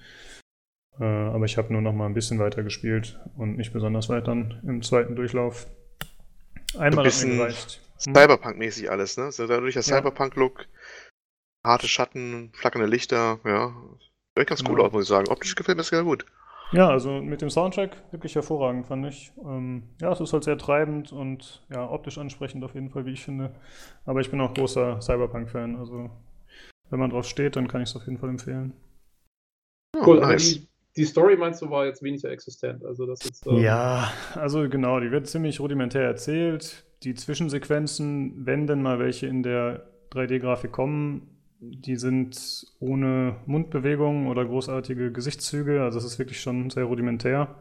Äh, aber ich habe nur noch mal ein bisschen weiter gespielt und nicht besonders weit dann im zweiten Durchlauf. Einmal hat mir gereicht. Hm? Cyberpunk-mäßig alles, ne? So dadurch der Cyberpunk-Look, harte Schatten, flackernde Lichter, ja. Sieht ganz genau. cool aus, muss ich sagen. Optisch gefällt mir das sehr gut. Ja, also mit dem Soundtrack wirklich hervorragend, fand ich. Ähm, ja, es ist halt sehr treibend und ja, optisch ansprechend auf jeden Fall, wie ich finde. Aber ich bin auch großer Cyberpunk-Fan. Also wenn man drauf steht, dann kann ich es auf jeden Fall empfehlen. cool, nice. die, die, Story meinst du war jetzt weniger existent. Also das jetzt, ähm ja, also genau, die wird ziemlich rudimentär erzählt. Die Zwischensequenzen, wenn denn mal welche in der 3D-Grafik kommen, die sind ohne Mundbewegungen oder großartige Gesichtszüge, also es ist wirklich schon sehr rudimentär.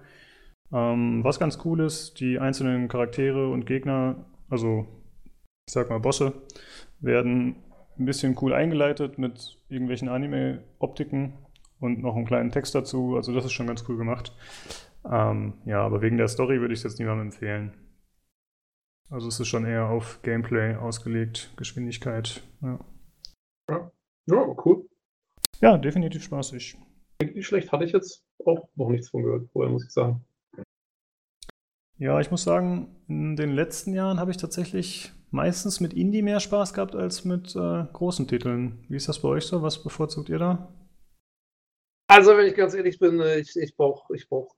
Ähm, was ganz cool ist, die einzelnen Charaktere und Gegner, also ich sag mal Bosse, werden ein bisschen cool eingeleitet mit irgendwelchen Anime-Optiken und noch einen kleinen Text dazu. Also das ist schon ganz cool gemacht. Ähm, ja, aber wegen der Story würde ich es jetzt niemandem empfehlen. Also es ist schon eher auf Gameplay ausgelegt, Geschwindigkeit. Ja. Ja, ja cool. Ja, definitiv spaßig. Nicht schlecht, hatte ich jetzt auch noch nichts von gehört, vorher muss ich sagen. Ja, ich muss sagen, in den letzten Jahren habe ich tatsächlich meistens mit Indie mehr Spaß gehabt als mit äh, großen Titeln. Wie ist das bei euch so? Was bevorzugt ihr da? Also, wenn ich ganz ehrlich bin, äh, ich, ich brauche ich brauch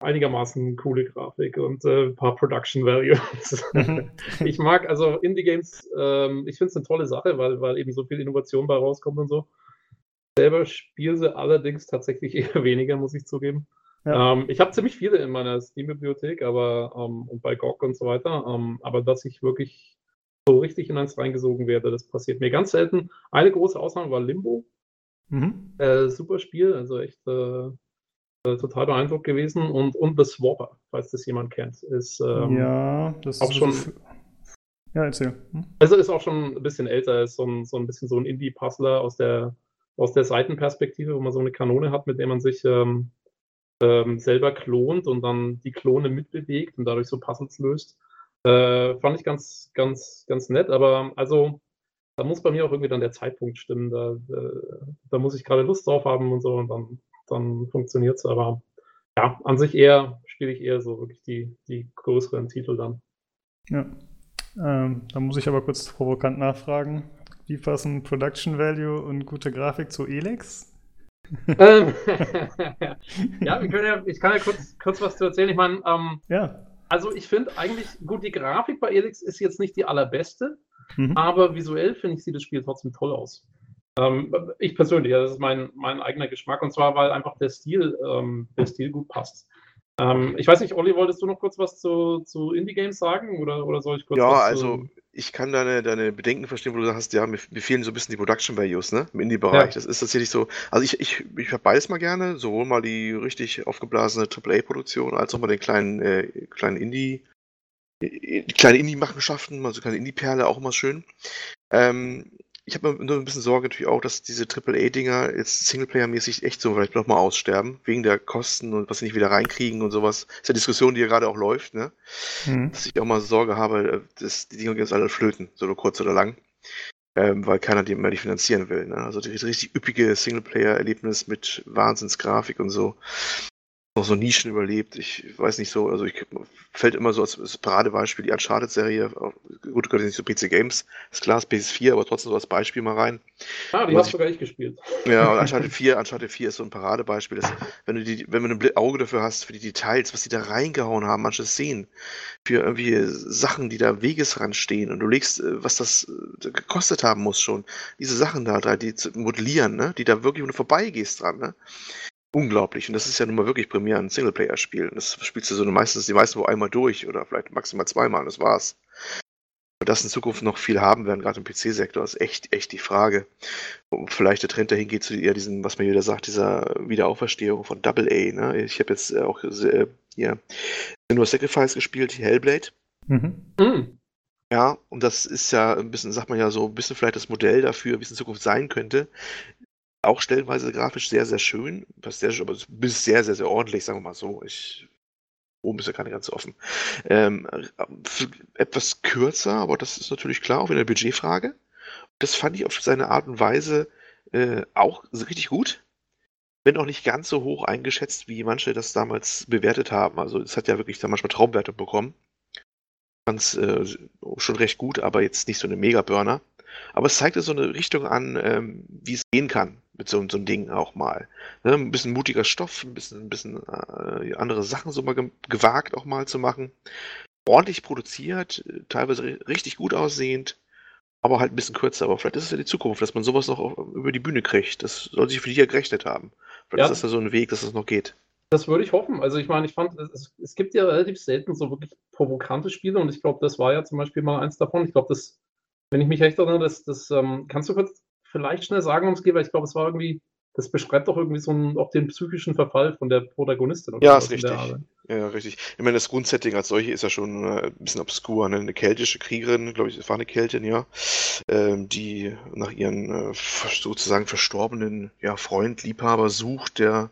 einigermaßen coole Grafik und äh, ein paar Production Values. Mhm. <laughs> ich mag also Indie-Games, ähm, ich finde es eine tolle Sache, weil, weil eben so viel Innovation bei rauskommt und so. Selber spiele sie allerdings tatsächlich <laughs> eher weniger, muss ich zugeben. Ja. Ähm, ich habe ziemlich viele in meiner Steam-Bibliothek, aber ähm, und bei GOG und so weiter, ähm, aber dass ich wirklich so richtig in eins reingesogen werde, das passiert mir ganz selten. Eine große Ausnahme war Limbo. Mhm. Äh, super Spiel, also echt äh, äh, total beeindruckt gewesen. Und, und The Swapper, falls das jemand kennt, ist ähm, ja, das auch ist schon. Ja, erzähl. Hm? Also ist auch schon ein bisschen älter, ist so ein, so ein bisschen so ein Indie-Puzzler aus der, aus der Seitenperspektive, wo man so eine Kanone hat, mit der man sich ähm, ähm, selber klont und dann die Klone mitbewegt und dadurch so Puzzles löst. Äh, fand ich ganz, ganz, ganz nett, aber also da muss bei mir auch irgendwie dann der Zeitpunkt stimmen. Da, äh, da muss ich gerade Lust drauf haben und so und dann dann funktioniert es. Aber ja, an sich eher spiele ich eher so wirklich die, die größeren Titel dann. Ja. Ähm, da muss ich aber kurz provokant nachfragen. Wie passen Production Value und gute Grafik zu Elex? Ähm, <laughs> ja, ja, ich kann ja kurz, kurz was zu erzählen. Ich meine, ähm, ja. also ich finde eigentlich, gut, die Grafik bei Elix ist jetzt nicht die allerbeste, mhm. aber visuell finde ich, sieht das Spiel trotzdem toll aus. Ähm, ich persönlich, das ist mein, mein eigener Geschmack und zwar, weil einfach der Stil, ähm, der Stil gut passt. Ähm, ich weiß nicht, Olli, wolltest du noch kurz was zu, zu Indie-Games sagen oder, oder soll ich kurz Ja, also ich kann deine, deine Bedenken verstehen, wo du sagst, ja, mir, mir fehlen so ein bisschen die Production Values, ne? Im Indie-Bereich. Ja. Das ist tatsächlich so. Also ich, ich, ich habe beides mal gerne, sowohl mal die richtig aufgeblasene AAA-Produktion als auch mal den kleinen, äh, kleinen Indie, die kleine Indie-Machenschaften, also kleine Indie-Perle auch immer schön. Ähm, ich habe nur ein bisschen Sorge natürlich auch, dass diese AAA-Dinger jetzt Singleplayer-mäßig echt so vielleicht nochmal aussterben, wegen der Kosten und was sie nicht wieder reinkriegen und sowas. Das ist ja Diskussion, die ja gerade auch läuft, ne? Mhm. Dass ich auch mal Sorge habe, dass die Dinger jetzt alle flöten, so kurz oder lang. Ähm, weil keiner die mehr die finanzieren will. Ne? Also die richtig üppige Singleplayer-Erlebnis mit Wahnsinnsgrafik und so noch so Nischen überlebt. Ich weiß nicht so, also ich fällt immer so als, als Paradebeispiel die Uncharted-Serie. Gut, gehört nicht zu PC Games, ist klar, ist PS4, aber trotzdem so als Beispiel mal rein. Ah, die hast du sogar nicht gespielt. Ja, und Uncharted 4, Uncharted 4 ist so ein Paradebeispiel. Dass, wenn du die, wenn du ein Auge dafür hast, für die Details, was die da reingehauen haben, manche Szenen, für irgendwie Sachen, die da Wegesrand stehen und du legst, äh, was das äh, gekostet haben muss schon, diese Sachen da, die zu modellieren, ne, die da wirklich, wenn du vorbeigehst dran, ne, unglaublich. Und das ist ja nun mal wirklich primär ein Singleplayer-Spiel. Das spielst du so meistens die meisten wo einmal durch oder vielleicht maximal zweimal, das war's. das in Zukunft noch viel haben werden, gerade im PC-Sektor, ist echt, echt die Frage. Und vielleicht der Trend dahin geht zu eher diesem, was man wieder sagt, dieser Wiederauferstehung von Double A. Ne? Ich habe jetzt auch äh, hier nur Sacrifice gespielt, Hellblade. Mhm. Mhm. Ja, und das ist ja ein bisschen, sagt man ja so, ein bisschen vielleicht das Modell dafür, wie es in Zukunft sein könnte. Auch stellenweise grafisch sehr, sehr schön, sehr, aber bis sehr, sehr, sehr ordentlich, sagen wir mal so. Ich Oben ist ja keine ganz offen. Ähm, etwas kürzer, aber das ist natürlich klar, auch wieder eine Budgetfrage. Das fand ich auf seine Art und Weise äh, auch richtig gut. Wenn auch nicht ganz so hoch eingeschätzt, wie manche das damals bewertet haben. Also es hat ja wirklich da manchmal Traumwerte bekommen. Fand es äh, schon recht gut, aber jetzt nicht so eine Mega-Burner. Aber es zeigte so eine Richtung an, ähm, wie es gehen kann mit so, so einem Ding auch mal. Ne? Ein bisschen mutiger Stoff, ein bisschen, ein bisschen äh, andere Sachen so mal ge gewagt auch mal zu machen. Ordentlich produziert, teilweise richtig gut aussehend, aber halt ein bisschen kürzer. Aber vielleicht ist es ja die Zukunft, dass man sowas noch über die Bühne kriegt. Das soll sich für dich ja gerechnet haben. Vielleicht ja. ist das ja so ein Weg, dass es das noch geht. Das würde ich hoffen. Also ich meine, ich fand, es, es, gibt ja relativ selten so wirklich provokante Spiele und ich glaube, das war ja zum Beispiel mal eins davon. Ich glaube, das, wenn ich mich recht erinnere, das, das ähm, kannst du kurz vielleicht schnell sagen, worum es geht, weil ich glaube, es war irgendwie, das beschreibt doch irgendwie so einen, auch den psychischen Verfall von der Protagonistin. Ja, ist richtig. Ja, richtig. Ich meine, das Grundsetting als solche ist ja schon äh, ein bisschen obskur. Ne? Eine keltische Kriegerin, glaube ich, es war eine Keltin, ja, ähm, die nach ihren äh, sozusagen verstorbenen ja, Freund, Liebhaber sucht, der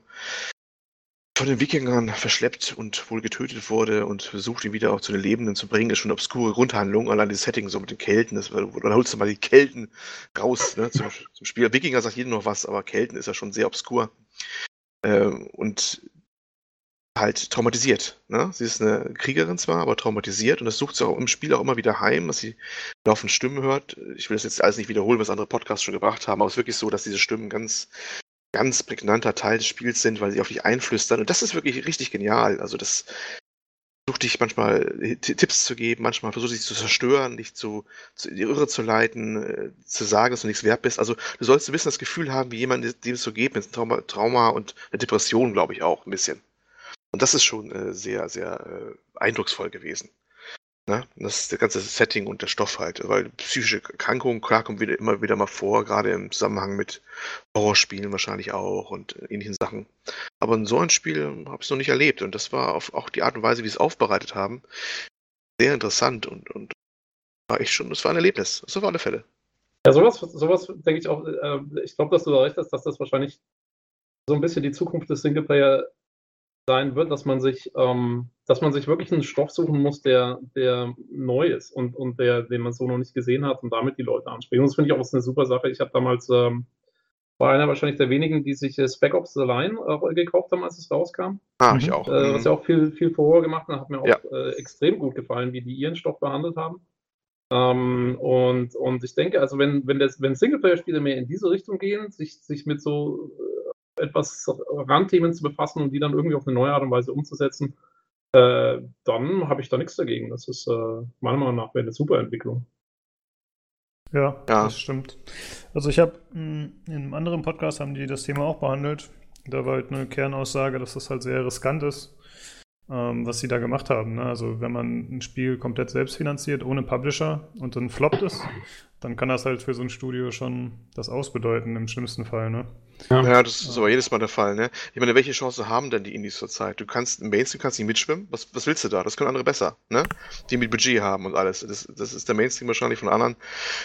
von den Wikingern verschleppt und wohl getötet wurde und versucht, ihn wieder auch zu den Lebenden zu bringen, ist schon eine obskure Grundhandlung. Allein das Setting so mit den Kelten, das, dann holst du mal die Kelten raus ne, zum, <laughs> zum Spiel. Wikinger sagt jedem noch was, aber Kelten ist ja schon sehr obskur. Äh, und halt traumatisiert. Ne? Sie ist eine Kriegerin zwar, aber traumatisiert und das sucht sie auch im Spiel auch immer wieder heim, dass sie laufend Stimmen hört. Ich will das jetzt alles nicht wiederholen, was andere Podcasts schon gebracht haben, aber es ist wirklich so, dass diese Stimmen ganz ganz prägnanter Teil des Spiels sind, weil sie auf dich einflüstern. Und das ist wirklich richtig genial. Also das versucht dich manchmal Tipps zu geben, manchmal versucht dich zu zerstören, dich zu, zu die Irre zu leiten, äh, zu sagen, dass du nichts wert bist. Also du sollst ein bisschen das Gefühl haben, wie jemand, dem es so geht, mit Trauma, Trauma und einer Depression, glaube ich auch, ein bisschen. Und das ist schon äh, sehr, sehr äh, eindrucksvoll gewesen. Ne? Das ist das ganze Setting und der Stoff halt. Weil psychische Erkrankungen, klar, kommen wieder, immer wieder mal vor, gerade im Zusammenhang mit Horrorspielen wahrscheinlich auch und ähnlichen Sachen. Aber in so ein Spiel habe ich es noch nicht erlebt. Und das war auf, auch die Art und Weise, wie sie es aufbereitet haben, sehr interessant und, und war echt schon, das war ein Erlebnis. Das auf alle Fälle. Ja, sowas, sowas denke ich auch, äh, ich glaube, dass du da recht hast, dass das wahrscheinlich so ein bisschen die Zukunft des Singleplayer sein wird, dass man sich, ähm, dass man sich wirklich einen Stoff suchen muss, der, der neu ist und, und der, den man so noch nicht gesehen hat und damit die Leute ansprechen. Und das finde ich auch eine super Sache. Ich habe damals, ähm, war einer wahrscheinlich der wenigen, die sich äh, Spec Ops The Line äh, gekauft haben, als es rauskam. Ah, ich auch. Äh, was ja auch viel, viel Furore gemacht hat, hat mir auch ja. äh, extrem gut gefallen, wie die ihren Stoff behandelt haben. Ähm, und, und ich denke, also wenn, wenn, das, wenn Singleplayer-Spiele mehr in diese Richtung gehen, sich, sich mit so etwas Randthemen zu befassen und die dann irgendwie auf eine neue Art und Weise umzusetzen, äh, dann habe ich da nichts dagegen. Das ist äh, meiner Meinung nach eine super Entwicklung. Ja, ja, das stimmt. Also ich habe hm, in einem anderen Podcast haben die das Thema auch behandelt. Da war halt eine Kernaussage, dass das halt sehr riskant ist, ähm, was sie da gemacht haben. Ne? Also wenn man ein Spiel komplett selbst finanziert, ohne Publisher und dann floppt es, dann kann das halt für so ein Studio schon das ausbedeuten im schlimmsten Fall. Ne? Ja. ja, das ist aber jedes Mal der Fall, ne? Ich meine, welche Chance haben denn die Indies zurzeit? Du kannst im Mainstream kannst nicht mitschwimmen. Was, was willst du da? Das können andere besser, ne? Die mit Budget haben und alles. Das, das ist der Mainstream wahrscheinlich von anderen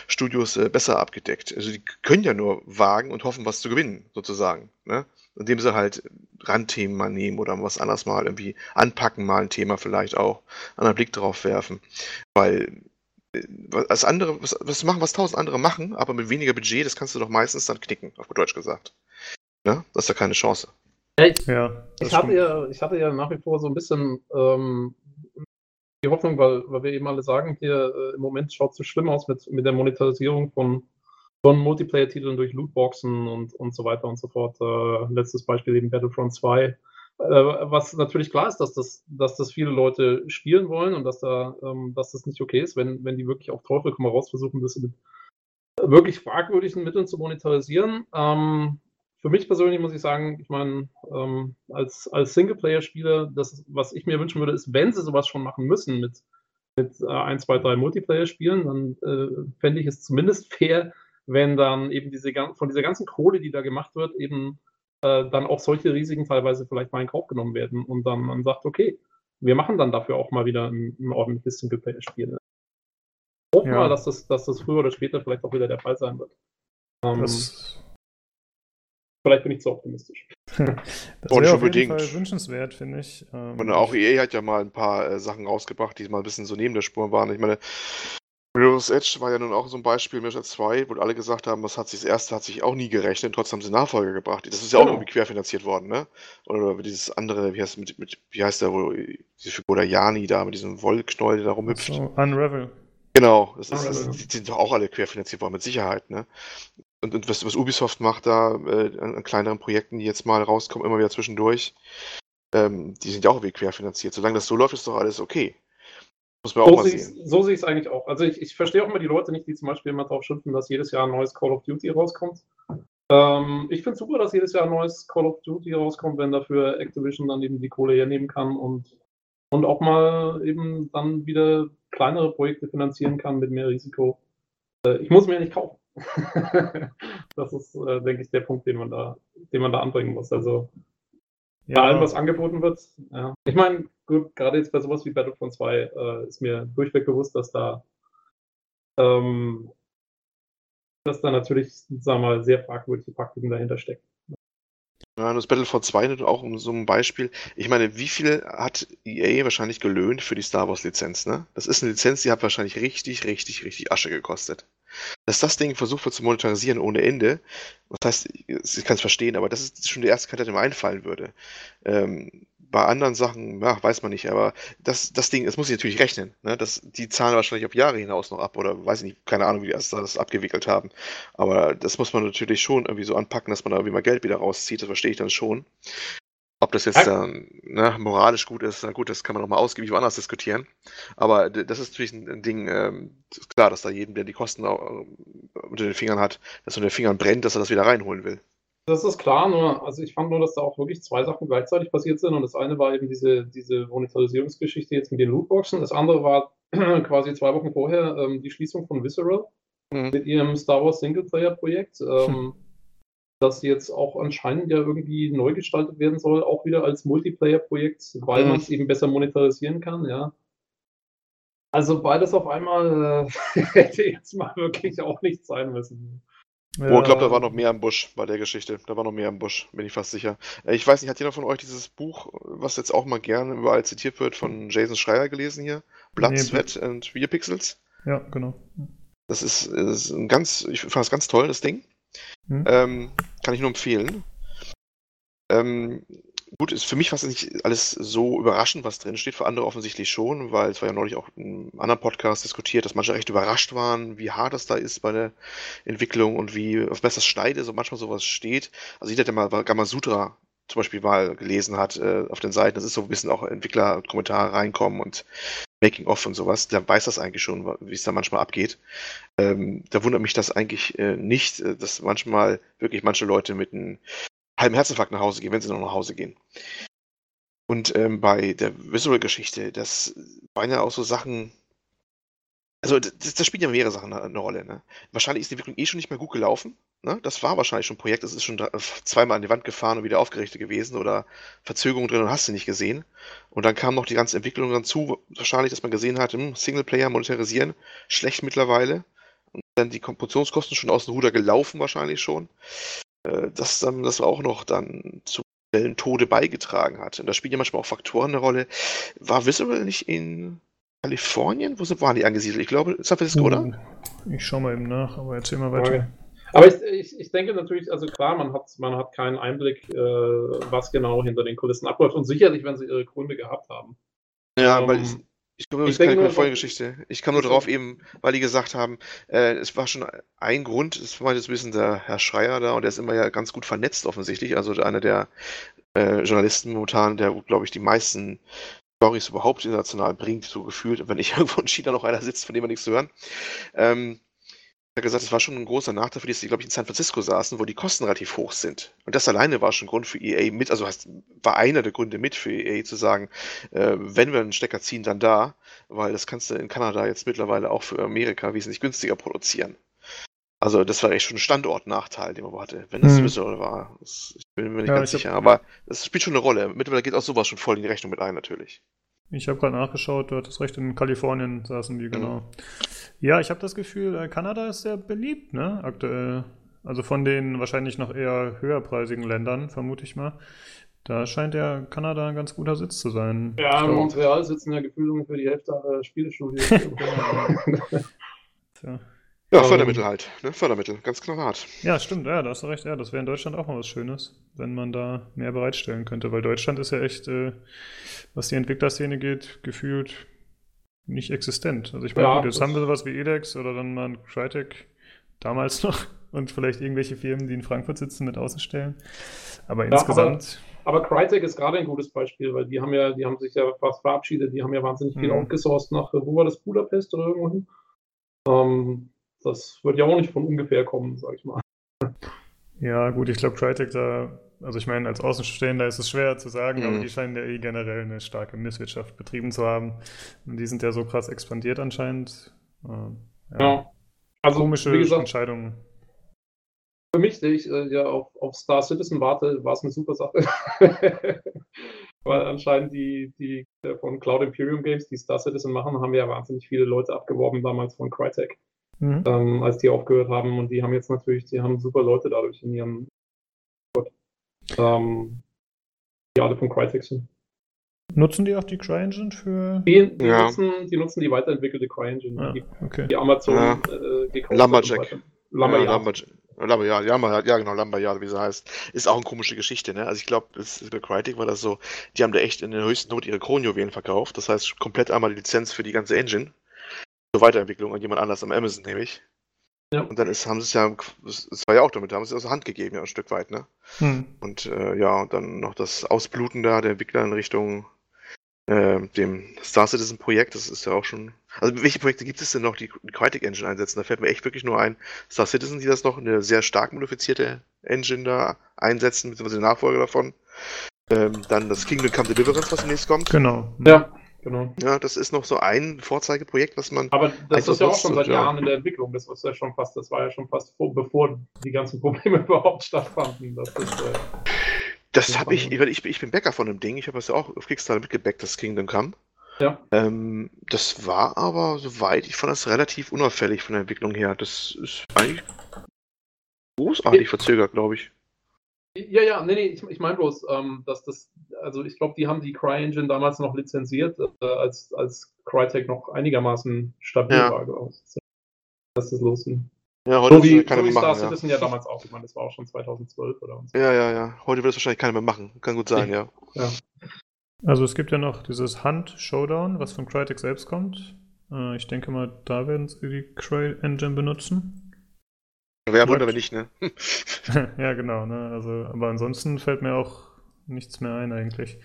Studios äh, besser abgedeckt. Also die können ja nur wagen und hoffen, was zu gewinnen, sozusagen, ne? Indem sie halt Randthemen mal nehmen oder was anderes mal irgendwie anpacken, mal ein Thema vielleicht auch, einen Blick drauf werfen. Weil was andere, was, was machen, was tausend andere machen, aber mit weniger Budget, das kannst du doch meistens dann knicken, auf Deutsch gesagt. Ne? Das ist ja keine Chance. Ich, ja, ich, hatte ja, ich hatte ja nach wie vor so ein bisschen ähm, die Hoffnung, weil, weil wir eben alle sagen, hier äh, im Moment schaut es so schlimm aus mit, mit der Monetarisierung von, von Multiplayer-Titeln durch Lootboxen und, und so weiter und so fort. Äh, letztes Beispiel eben Battlefront 2 äh, was natürlich klar ist, dass das, dass das viele Leute spielen wollen und dass, da, ähm, dass das nicht okay ist, wenn, wenn die wirklich auf Teufel komm raus versuchen, das mit wirklich fragwürdigen Mitteln zu monetarisieren. Ähm, für mich persönlich muss ich sagen, ich meine, ähm, als, als Singleplayer-Spieler, was ich mir wünschen würde, ist, wenn sie sowas schon machen müssen mit, mit äh, ein, zwei, drei Multiplayer-Spielen, dann äh, fände ich es zumindest <laughs> fair, wenn dann eben diese von dieser ganzen Kohle, die da gemacht wird, eben äh, dann auch solche Risiken teilweise vielleicht mal in Kauf genommen werden und dann man sagt, okay, wir machen dann dafür auch mal wieder ein, ein ordentliches Singleplayer-Spiel. Hoffen ja. mal, dass das, dass das früher oder später vielleicht auch wieder der Fall sein wird. Ähm, das Vielleicht bin ich zu optimistisch. <laughs> das wäre auf jeden Fall wünschenswert, finde ich. Ähm, und auch EA hat ja mal ein paar äh, Sachen rausgebracht, die mal ein bisschen so neben der Spur waren. Ich meine, Mirror's Edge war ja nun auch so ein Beispiel, Mirror's 2, wo alle gesagt haben, das, hat sich, das erste hat sich auch nie gerechnet, trotzdem haben sie Nachfolger gebracht. Das ist ja genau. auch irgendwie querfinanziert worden, ne? Oder dieses andere, wie heißt, mit, mit, wie heißt der, wo diese Figur der Jani da mit diesem Wollknäuel, der da rumhüpft. So, Unravel. Genau, das ist, das, die sind doch auch alle querfinanziert worden, mit Sicherheit, ne? Und, und was, was, Ubisoft macht da äh, an, kleineren Projekten, die jetzt mal rauskommen, immer wieder zwischendurch, ähm, die sind ja auch irgendwie querfinanziert. Solange das so läuft, ist doch alles okay. Muss man auch so mal sehen. So sehe ich es eigentlich auch. Also ich, ich verstehe auch immer die Leute nicht, die zum Beispiel immer drauf schimpfen, dass jedes Jahr ein neues Call of Duty rauskommt. Ähm, ich finde es super, dass jedes Jahr ein neues Call of Duty rauskommt, wenn dafür Activision dann eben die Kohle hernehmen kann und, und auch mal eben dann wieder kleinere Projekte finanzieren kann mit mehr Risiko. Äh, ich muss mir nicht kaufen. <laughs> das ist, äh, denke ich, der Punkt, den man da, den man da anbringen muss. Also ja. bei allem, was angeboten wird. Ja. Ich meine, gut, gerade jetzt bei sowas wie Battlefront 2 äh, ist mir durchweg bewusst, dass da ähm, dass da natürlich, sagen wir mal, sehr fragwürdige Praktiken dahinter stecken. Ja, das Battlefront 2 auch um so ein Beispiel. Ich meine, wie viel hat EA wahrscheinlich gelöhnt für die Star Wars Lizenz, ne? Das ist eine Lizenz, die hat wahrscheinlich richtig, richtig, richtig Asche gekostet. Dass das Ding versucht wird zu monetarisieren ohne Ende, das heißt, ich kann es verstehen, aber das ist schon die erste Karte, die mir einfallen würde. Ähm, bei anderen Sachen, ja, weiß man nicht, aber das, das Ding, das muss ich natürlich rechnen. Ne? Das, die zahlen wahrscheinlich auf Jahre hinaus noch ab oder weiß ich nicht, keine Ahnung, wie die das, das abgewickelt haben. Aber das muss man natürlich schon irgendwie so anpacken, dass man da irgendwie mal Geld wieder rauszieht, das verstehe ich dann schon. Ob das jetzt dann ne, moralisch gut ist, na gut, das kann man nochmal ausgiebig woanders diskutieren. Aber das ist natürlich ein, Ding, ähm, ist klar, dass da jedem, der die Kosten äh, unter den Fingern hat, dass unter den Fingern brennt, dass er das wieder reinholen will. Das ist klar, nur, also ich fand nur, dass da auch wirklich zwei Sachen gleichzeitig passiert sind. Und das eine war eben diese, diese Monetarisierungsgeschichte jetzt mit den Lootboxen. Das andere war <clears throat> quasi zwei Wochen vorher ähm, die Schließung von Visceral mhm. mit ihrem Star Wars Singleplayer-Projekt, <laughs> ähm, hm. Das jetzt auch anscheinend ja irgendwie neu gestaltet werden soll, auch wieder als Multiplayer-Projekt, weil mhm. man es eben besser monetarisieren kann, ja. Also beides auf einmal äh, <laughs> hätte jetzt mal wirklich auch nicht sein müssen. Ja. Oh, ich glaube, da war noch mehr im Busch bei der Geschichte. Da war noch mehr im Busch, bin ich fast sicher. Äh, ich weiß nicht, hat jeder von euch dieses Buch, was jetzt auch mal gerne überall zitiert wird, von Jason Schreier gelesen hier? Blood, nee, Sweat and Video Pixels? Ja, genau. Das ist, ist ein ganz, ich fand das ganz toll, das Ding. Hm. Ähm, kann ich nur empfehlen. Ähm, Gut, ist für mich fast nicht alles so überraschend, was drin steht. Für andere offensichtlich schon, weil es war ja neulich auch in einem anderen Podcast diskutiert, dass manche recht überrascht waren, wie hart das da ist bei der Entwicklung und wie auf was das schneidet und manchmal sowas steht. Also jeder, der mal Gamma Sutra zum Beispiel mal gelesen hat äh, auf den Seiten, das ist so ein bisschen auch Entwickler-Kommentare reinkommen und Making-of und sowas, der weiß das eigentlich schon, wie es da manchmal abgeht. Ähm, da wundert mich das eigentlich äh, nicht, äh, dass manchmal wirklich manche Leute mit einem halben Herzinfarkt nach Hause gehen, wenn sie noch nach Hause gehen. Und ähm, bei der Visual-Geschichte, das waren ja auch so Sachen. Also, das, das spielt ja mehrere Sachen eine, Rolle. Ne? Wahrscheinlich ist die Entwicklung eh schon nicht mehr gut gelaufen. Ne? Das war wahrscheinlich schon ein Projekt, das ist schon zweimal an die Wand gefahren und wieder aufgerichtet gewesen oder Verzögerung drin und hast du nicht gesehen. Und dann kam noch die ganze Entwicklung dazu, wahrscheinlich, dass man gesehen hat, hm, Singleplayer monetarisieren, schlecht mittlerweile. Und dann die Kompositionskosten schon aus dem Ruder gelaufen, wahrscheinlich schon. Äh, dass dann das auch noch dann zu Tode beigetragen hat. Und da spielen ja manchmal auch Faktoren eine Rolle. War Visceral nicht in Kalifornien? Wo waren die angesiedelt? Ich glaube, San Francisco, uh, oder? Ich schaue mal eben nach, aber erzähl mal weiter. Okay. Aber ich, ich, ich, denke natürlich, also klar, man hat, man hat keinen Einblick, äh, was genau hinter den Kulissen abläuft. Und sicherlich, wenn sie ihre Gründe gehabt haben. Ja, um, weil ich, ich komme übrigens keine Folgengeschichte. Ich kam nur drauf eben, weil die gesagt haben, äh, es war schon ein Grund, das war jetzt ein bisschen der Herr Schreier da und der ist immer ja ganz gut vernetzt offensichtlich, also einer der äh, Journalisten momentan, der glaube ich die meisten Stories überhaupt international bringt, so gefühlt, wenn nicht <laughs> irgendwo in China noch einer sitzt, von dem man nichts zu hören. Ähm, Ich habe gesagt, es war schon ein großer Nachteil für die, dass die, glaube ich, in San Francisco saßen, wo die Kosten relativ hoch sind. Und das alleine war schon ein Grund für EA mit, also heißt, war einer der Gründe mit für EA zu sagen, äh, wenn wir einen Stecker ziehen, dann da, weil das kannst du in Kanada jetzt mittlerweile auch für Amerika wesentlich günstiger produzieren. Also das war echt schon ein Standortnachteil, den man hatte, wenn das Mhm. so war. Das, ich bin mir nicht Ja, ganz ich hab- sicher, aber das spielt schon eine Rolle. Mittlerweile geht auch sowas schon voll in die Rechnung mit ein, natürlich. Ich habe gerade nachgeschaut, du hattest recht, in Kalifornien saßen die, genau. Ja, ich habe das Gefühl, äh, Kanada ist sehr beliebt, ne, aktuell. Also von den wahrscheinlich noch eher höherpreisigen Ländern, vermute ich mal. Da scheint ja Kanada ein ganz guter Sitz zu sein. Ja, in glaub, Montreal sitzen ja gefühlt ungefähr die Hälfte aller Spielestudios. <laughs> <laughs> ja. Ja, Ähm, Fördermittel halt, ne? Fördermittel, ganz knallhart. ja, stimmt, ja, da hast du recht. Ja, das wäre in Deutschland auch mal was Schönes, wenn man da mehr bereitstellen könnte, weil Deutschland ist ja echt, äh, was die Entwicklerszene geht, gefühlt nicht existent. Also ich meine, Ja, gut, jetzt haben wir sowas wie Elex oder dann mal ein Crytek damals <laughs> noch und vielleicht irgendwelche Firmen, die in Frankfurt sitzen, mit Außenstellen. Aber Ja, insgesamt, Aber Crytek ist gerade ein gutes Beispiel, weil die haben ja, die haben sich ja fast verabschiedet, die haben ja wahnsinnig viel Mhm. outgesourced nach, wo war das, Budapest oder irgendwo hin? Ähm, das wird ja auch nicht von ungefähr kommen, sag ich mal. ja gut, ich glaube Crytek da, also ich meine, als Außenstehender ist es schwer zu sagen, Mhm. aber die scheinen ja eh generell eine starke Misswirtschaft betrieben zu haben. Und die sind ja so krass expandiert anscheinend. Äh, Ja. Also, Komische wie gesagt, Entscheidungen. für mich, der ich äh, ja auf, auf Star Citizen warte, war es eine super Sache. <laughs> Weil anscheinend die, die äh, von Cloud Imperium Games, die Star Citizen machen, haben ja wahnsinnig viele Leute abgeworben damals von Crytek. Mhm. ähm, als die aufgehört haben. Und die haben jetzt natürlich, die haben super Leute dadurch in ihrem ähm, die alle von Crytek sind. Nutzen die auch die CryEngine für. Die, die, Ja. nutzen, die nutzen die weiterentwickelte CryEngine, Ah, die, okay. die Amazon Ja. äh, gekauft hat Lumberjack. Lumberjack. Ja, Lumberjack. Ja, ja, genau, Lumberjahr, wie sie heißt. Ist auch eine komische Geschichte, ne? Also ich glaube, bei Crytek war das so, die haben da echt in der höchsten Not ihre Kronjuwelen verkauft. Das heißt, komplett einmal die Lizenz für die ganze Engine. Zur Weiterentwicklung an jemand anders am Amazon, nämlich. Ja. Und dann ist, haben sie es ja, es war ja auch damit, haben sie es aus der Hand gegeben, ja, ein Stück weit, ne? Hm. Und äh, ja, und dann noch das Ausbluten da der Entwickler in Richtung äh, dem Star Citizen Projekt, das ist ja auch schon. Also welche Projekte gibt es denn noch, die die Crytek Engine einsetzen? Da fällt mir echt wirklich nur ein, Star Citizen, die das noch eine sehr stark modifizierte Engine da einsetzen, beziehungsweise den Nachfolger davon. Ähm, dann das Kingdom Come Deliverance, was demnächst kommt. Genau. Ja, genau. Ja, das ist noch so ein Vorzeigeprojekt, was man. Aber das ist ja auch schon seit ja. Jahren in der Entwicklung. Das ist ja schon fast, das war ja schon fast vor, bevor die ganzen Probleme <laughs> überhaupt stattfanden. Das ist, äh, Das habe ich, weil ich, ich bin Bäcker von dem Ding, ich habe das ja auch auf Kickstarter mitgebackt, das Kingdom Come. ja. Ähm, das war aber, soweit, ich fand das relativ unauffällig von der Entwicklung her. Das ist eigentlich großartig verzögert, glaube ich. Ja, ja, nee, nee, ich, ich meine bloß, ähm, dass das, also ich glaube, die haben die CryEngine damals noch lizenziert, äh, als, als Crytek noch einigermaßen stabil Ja. war, glaube ich. Das ist losging. Ja, heute So wird wie, das keiner so wie mehr Star machen. Ja. Citizen ja damals auch. Ich meine, das war auch schon 2012 oder so. ja, ja, ja. Heute wird es wahrscheinlich keiner mehr machen. Kann gut sein, ja. Ja. Also es gibt ja noch dieses Hunt Showdown, was von Crytek selbst kommt. Äh, ich denke mal, da werden sie die CryEngine benutzen. Wäre Wunder, wenn nicht, ne? <laughs> ja, genau, ne? Also, aber ansonsten fällt mir auch nichts mehr ein eigentlich.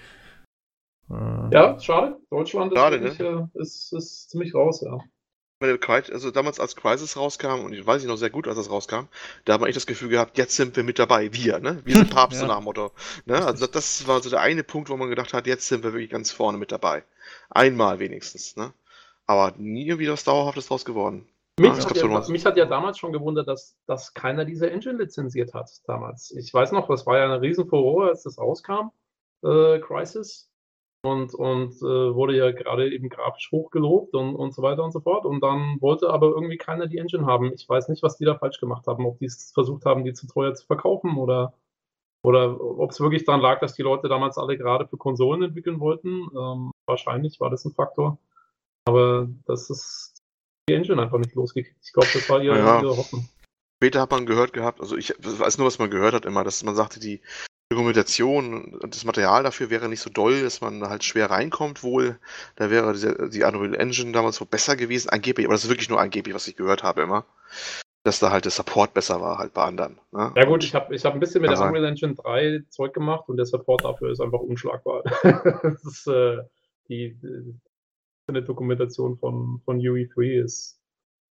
Äh, Ja, schade. Deutschland ist, Schade, wirklich, äh, ist, ist ziemlich raus, ja. Also damals als Crisis rauskam, und ich weiß ich noch sehr gut, als das rauskam, da hat man echt das Gefühl gehabt, jetzt sind wir mit dabei, wir, ne? Wir sind <laughs> Papst, so Ja. nach dem Motto. Ne? Also das, das war so der eine Punkt, wo man gedacht hat, jetzt sind wir wirklich ganz vorne mit dabei. Einmal wenigstens, ne? Aber nie irgendwie was Dauerhaftes draus geworden. Mich, das hat ja, mich hat ja damals schon gewundert, dass, dass keiner diese Engine lizenziert hat damals. Ich weiß noch, das war ja eine riesen Furore, als das rauskam, äh, Crisis. Und, und äh, wurde ja gerade eben grafisch hochgelobt und, und so weiter und so fort. Und dann wollte aber irgendwie keiner die Engine haben. Ich weiß nicht, was die da falsch gemacht haben. Ob die es versucht haben, die zu teuer zu verkaufen oder, oder ob es wirklich daran lag, dass die Leute damals alle gerade für Konsolen entwickeln wollten. Ähm, wahrscheinlich war das ein Faktor. Aber das ist Engine einfach nicht losgekriegt. Ich glaube, das war ihre, Ja. ihre Hoffnung. Später hat man gehört gehabt, also ich weiß nur, was man gehört hat immer, dass man sagte, die Dokumentation und das Material dafür wäre nicht so doll, dass man halt schwer reinkommt wohl. Da wäre diese, die Unreal Engine damals wohl besser gewesen, angeblich, aber das ist wirklich nur angeblich, was ich gehört habe immer. Dass da halt der Support besser war halt bei anderen. Ne? Ja gut, ich habe ich hab ein bisschen mit der. Unreal Engine 3 Zeug gemacht und der Support dafür ist einfach unschlagbar. <laughs> das ist, äh, die, die eine Dokumentation von, von UE3 ist,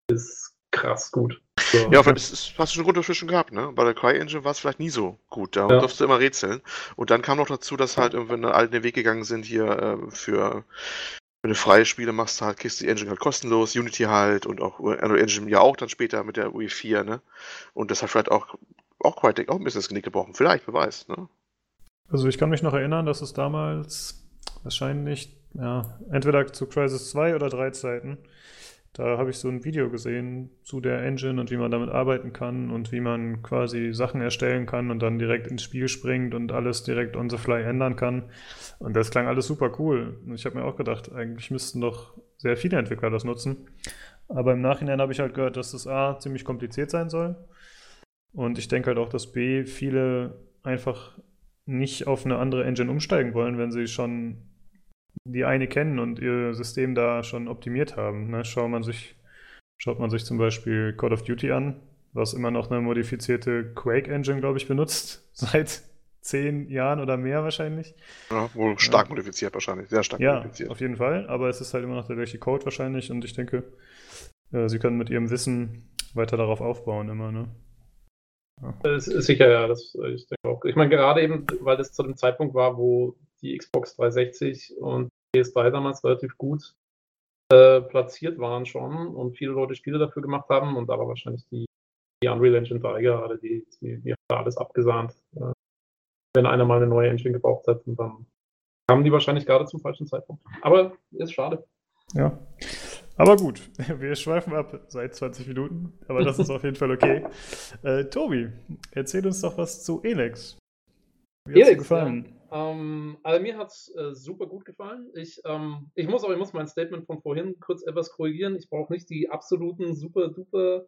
ist krass gut. So. Ja, aber das ist, hast du schon Grundverschwischen gehabt, ne? Bei der CryEngine war es vielleicht nie so gut. Da ja. durfst du immer rätseln. Und dann kam noch dazu, dass halt irgendwann alle den Weg gegangen sind hier äh, für wenn du freie Spiele machst, halt kriegst du die Engine halt kostenlos, Unity halt und auch Unreal Engine ja auch dann später mit der UE4, ne? Und das hat vielleicht auch, auch Crytek auch ein bisschen das Genick gebrochen. Vielleicht, wer weiß, ne? Also ich kann mich noch erinnern, dass es damals wahrscheinlich, ja, entweder zu Crisis 2 oder 3 Zeiten da habe ich so ein Video gesehen zu der Engine und wie man damit arbeiten kann und wie man quasi Sachen erstellen kann und dann direkt ins Spiel springt und alles direkt on the fly ändern kann. Und das klang alles super cool. Und ich habe mir auch gedacht, eigentlich müssten doch sehr viele Entwickler das nutzen. Aber im Nachhinein habe ich halt gehört, dass das A ziemlich kompliziert sein soll. Und ich denke halt auch, dass B viele einfach nicht auf eine andere Engine umsteigen wollen, wenn sie schon die eine kennen und ihr System da schon optimiert haben. Ne? Schaut, man sich, schaut man sich zum Beispiel Call of Duty an, was immer noch eine modifizierte Quake-Engine, glaube ich, benutzt, <laughs> seit zehn Jahren oder mehr wahrscheinlich. Ja, wohl stark ja. modifiziert wahrscheinlich, sehr stark ja, modifiziert. auf jeden Fall, aber es ist halt immer noch der gleiche Code wahrscheinlich und ich denke, äh, sie können mit ihrem Wissen weiter darauf aufbauen immer, ne? Ja. Das ist sicher, ja, das, ich denke auch. Ich meine, gerade eben, weil das zu dem Zeitpunkt war, wo die Xbox 360 und PS3 damals relativ gut äh, platziert waren schon und viele Leute Spiele dafür gemacht haben und da war wahrscheinlich die, die Unreal Engine 3 gerade, die, die, die hat alles abgesahnt. Äh, wenn einer mal eine neue Engine gebraucht hat und dann kamen die wahrscheinlich gerade zum falschen Zeitpunkt. Aber ist schade. Ja. Aber gut, <laughs> wir schweifen ab seit 20 Minuten, aber das ist <laughs> auf jeden Fall okay. Äh, Tobi, erzähl uns doch was zu Elex. Wie hat dir gefallen? Ja. Ähm, also mir hat es äh, super gut gefallen. Ich, ähm, ich muss auch, ich muss mein Statement von vorhin kurz etwas korrigieren. Ich brauche nicht die absoluten super duper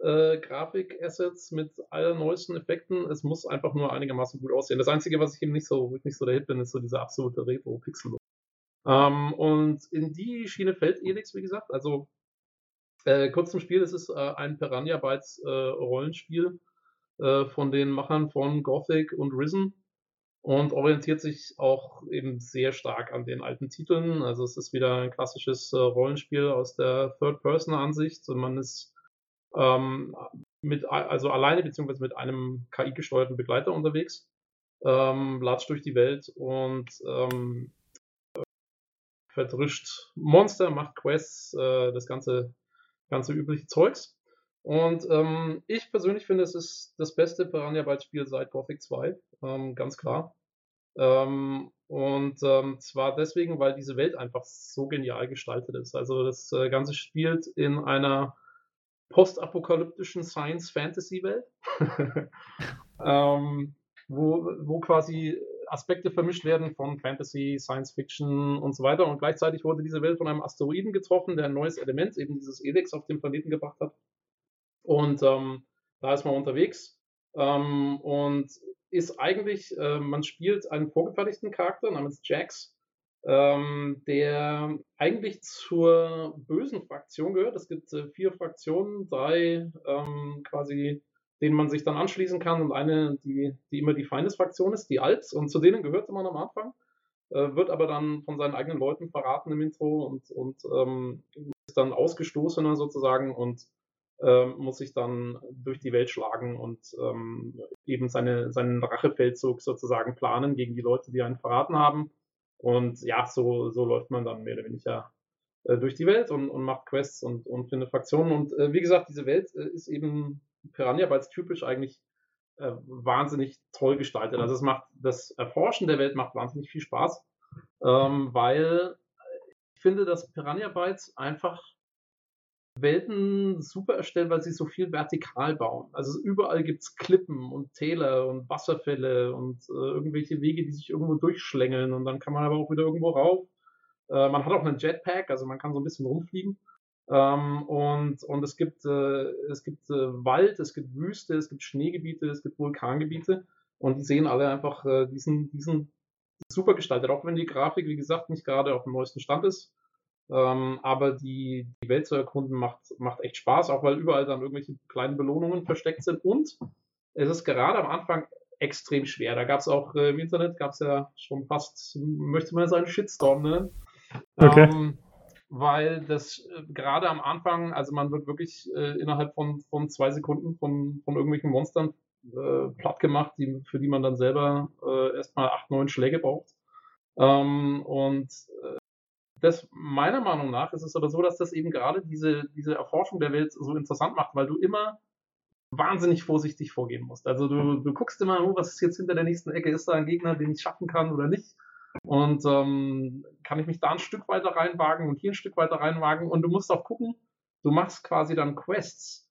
äh, Grafik-Assets mit allerneuesten Effekten. Es muss einfach nur einigermaßen gut aussehen. Das Einzige, was ich eben nicht so, nicht so der Hit bin, ist so dieser absolute Retro-Pixel. Ähm, und in die Schiene fällt Elix, wie gesagt. Also äh, kurz zum Spiel, es ist äh, ein Piranha Bytes äh, Rollenspiel äh, von den Machern von Gothic und Risen und orientiert sich auch eben sehr stark an den alten Titeln. Also es ist wieder ein klassisches äh, Rollenspiel aus der Third-Person-Ansicht. Man ist ähm, mit, also alleine beziehungsweise mit einem KI-gesteuerten Begleiter unterwegs, ähm, latscht durch die Welt und ähm, verdrischt Monster, macht Quests, äh, das ganze, ganze übliche Zeugs. Und ähm, ich persönlich finde, es ist das beste Piranha Bytes Spiel seit Gothic 2, ähm, ganz klar. Ähm, und ähm, zwar deswegen, weil diese Welt einfach so genial gestaltet ist. Also das äh, Ganze spielt in einer postapokalyptischen Science-Fantasy-Welt, <laughs> ähm, wo, wo quasi Aspekte vermischt werden von Fantasy, Science Fiction und so weiter. Und gleichzeitig wurde diese Welt von einem Asteroiden getroffen, der ein neues Element, eben dieses Elex, auf den Planeten gebracht hat. Und ähm, da ist man unterwegs. Ähm, und ist eigentlich, äh, man spielt einen vorgefertigten Charakter namens Jax, ähm, der eigentlich zur bösen Fraktion gehört. Es gibt äh, vier Fraktionen, drei ähm, quasi, denen man sich dann anschließen kann und eine, die, die immer die Feindesfraktion ist, die Alps. Und zu denen gehörte man am Anfang, äh, wird aber dann von seinen eigenen Leuten verraten im Intro und, und ähm, ist dann ausgestoßener sozusagen und ähm, muss sich dann durch die Welt schlagen und ähm, eben seine, seinen Rachefeldzug sozusagen planen gegen die Leute, die einen verraten haben. Und ja, so, so läuft man dann mehr oder weniger äh, durch die Welt und, und macht Quests und, und findet Fraktionen. Und äh, wie gesagt, diese Welt äh, ist eben Piranha, weil es typisch eigentlich äh, wahnsinnig toll gestaltet. Also es macht das Erforschen der Welt macht wahnsinnig viel Spaß, ähm, weil ich finde, dass Piranha Bytes einfach Welten super erstellen, weil sie so viel vertikal bauen. Also überall gibt es Klippen und Täler und Wasserfälle und äh, irgendwelche Wege, die sich irgendwo durchschlängeln und dann kann man aber auch wieder irgendwo rauf. Äh, man hat auch einen Jetpack, also man kann so ein bisschen rumfliegen. Ähm, und, und es gibt, äh, es gibt äh, Wald, es gibt Wüste, es gibt Schneegebiete, es gibt Vulkangebiete und die sehen alle einfach äh, diesen, diesen super gestaltet, auch wenn die Grafik, wie gesagt, nicht gerade auf dem neuesten Stand ist. Ähm, aber die, die Welt zu erkunden macht, macht echt Spaß, auch weil überall dann irgendwelche kleinen Belohnungen versteckt sind. Und es ist gerade am Anfang extrem schwer. Da gab es auch äh, im Internet, gab es ja schon fast, möchte man sagen, Shitstorm nennen. Okay. Ähm, weil das äh, gerade am Anfang, also man wird wirklich äh, innerhalb von, von zwei Sekunden von, von irgendwelchen Monstern äh, platt gemacht, die, für die man dann selber äh, erstmal acht, neun Schläge braucht. Ähm, und äh, das meiner Meinung nach ist es aber so, dass das eben gerade diese, diese Erforschung der Welt so interessant macht, weil du immer wahnsinnig vorsichtig vorgehen musst. Also du, du guckst immer, oh, was ist jetzt hinter der nächsten Ecke? Ist da ein Gegner, den ich schaffen kann oder nicht? Und ähm, kann ich mich da ein Stück weiter reinwagen und hier ein Stück weiter reinwagen? Und du musst auch gucken, du machst quasi dann Quests,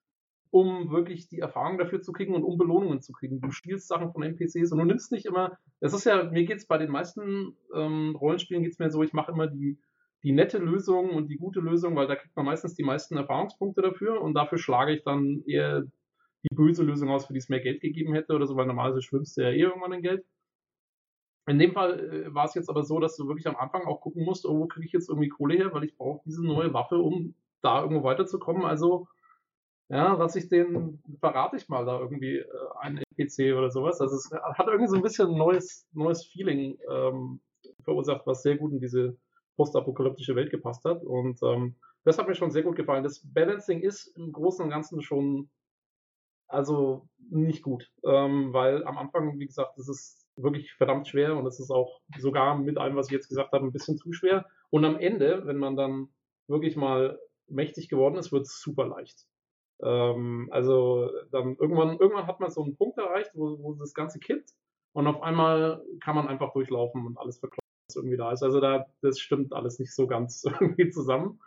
um wirklich die Erfahrung dafür zu kriegen und um Belohnungen zu kriegen. Du spielst Sachen von NPCs und du nimmst nicht immer, es ist ja, mir geht's bei den meisten ähm, Rollenspielen geht's mir so, ich mache immer die, die nette Lösung und die gute Lösung, weil da kriegt man meistens die meisten Erfahrungspunkte dafür und dafür schlage ich dann eher die böse Lösung aus, für die es mehr Geld gegeben hätte oder so, weil normalerweise schwimmst du ja eh irgendwann in Geld. In dem Fall äh, war es jetzt aber so, dass du wirklich am Anfang auch gucken musst, oh, wo kriege ich jetzt irgendwie Kohle her, weil ich brauche diese neue Waffe, um da irgendwo weiterzukommen. Also, ja, was ich den, verrate ich mal da irgendwie äh, einen NPC oder sowas. Also es hat irgendwie so ein bisschen ein neues, neues Feeling ähm, verursacht, was sehr gut in diese postapokalyptische Welt gepasst hat. Und ähm, das hat mir schon sehr gut gefallen. Das Balancing ist im Großen und Ganzen schon also nicht gut, ähm, weil am Anfang, wie gesagt, das ist wirklich verdammt schwer und es ist auch sogar mit allem, was ich jetzt gesagt habe, ein bisschen zu schwer. Und am Ende, wenn man dann wirklich mal mächtig geworden ist, wird es super leicht. Ähm, also dann irgendwann, irgendwann hat man so einen Punkt erreicht, wo, wo das Ganze kippt und auf einmal kann man einfach durchlaufen und alles verkloppt, was irgendwie da ist. Also da, das stimmt alles nicht so ganz <laughs> irgendwie zusammen.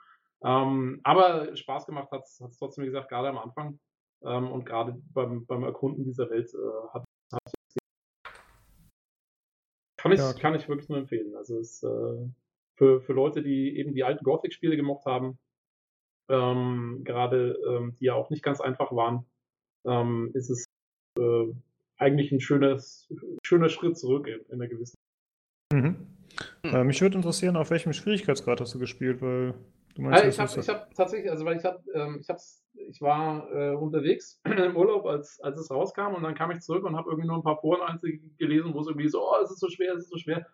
Ähm, aber Spaß gemacht hat es trotzdem, wie gesagt, gerade am Anfang. Ähm, und gerade beim, beim Erkunden dieser Welt äh, hat, hat kann ich, ja. kann ich wirklich nur empfehlen. Also es äh, für, für Leute, die eben die alten Gothic-Spiele gemocht haben, ähm, gerade ähm, die ja auch nicht ganz einfach waren, ähm, ist es äh, eigentlich ein schönes, schöner Schritt zurück in, in einer gewissen. Mhm. Hm. Äh, mich würde interessieren, auf welchem Schwierigkeitsgrad hast du gespielt, weil du meinst, also ich habe hab tatsächlich, also weil ich habe, ähm, ich hab's ich war äh, unterwegs <clears throat> im Urlaub, als, als es rauskam und dann kam ich zurück und habe irgendwie nur ein paar Foren gelesen, wo es irgendwie so, oh, es ist so schwer, es ist so schwer.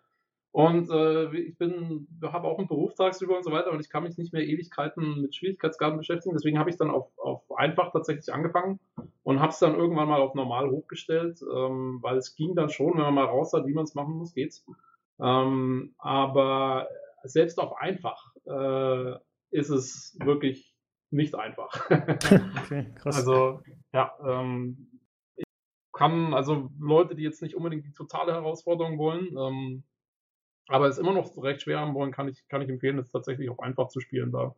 Und äh, ich bin, habe auch einen Beruf tagsüber und so weiter und ich kann mich nicht mehr Ewigkeiten mit Schwierigkeitsgraden beschäftigen. Deswegen habe ich dann auf, auf einfach tatsächlich angefangen und habe es dann irgendwann mal auf normal hochgestellt, ähm, weil es ging dann schon, wenn man mal raus hat, wie man es machen muss, geht's. Ähm, aber selbst auf einfach äh, ist es wirklich nicht einfach. <laughs> okay, krass. Also, ja, ähm, ich kann, also Leute, die jetzt nicht unbedingt die totale Herausforderung wollen, ähm, aber es immer noch recht schwer haben wollen, kann ich, kann ich empfehlen, es tatsächlich auch einfach zu spielen. Da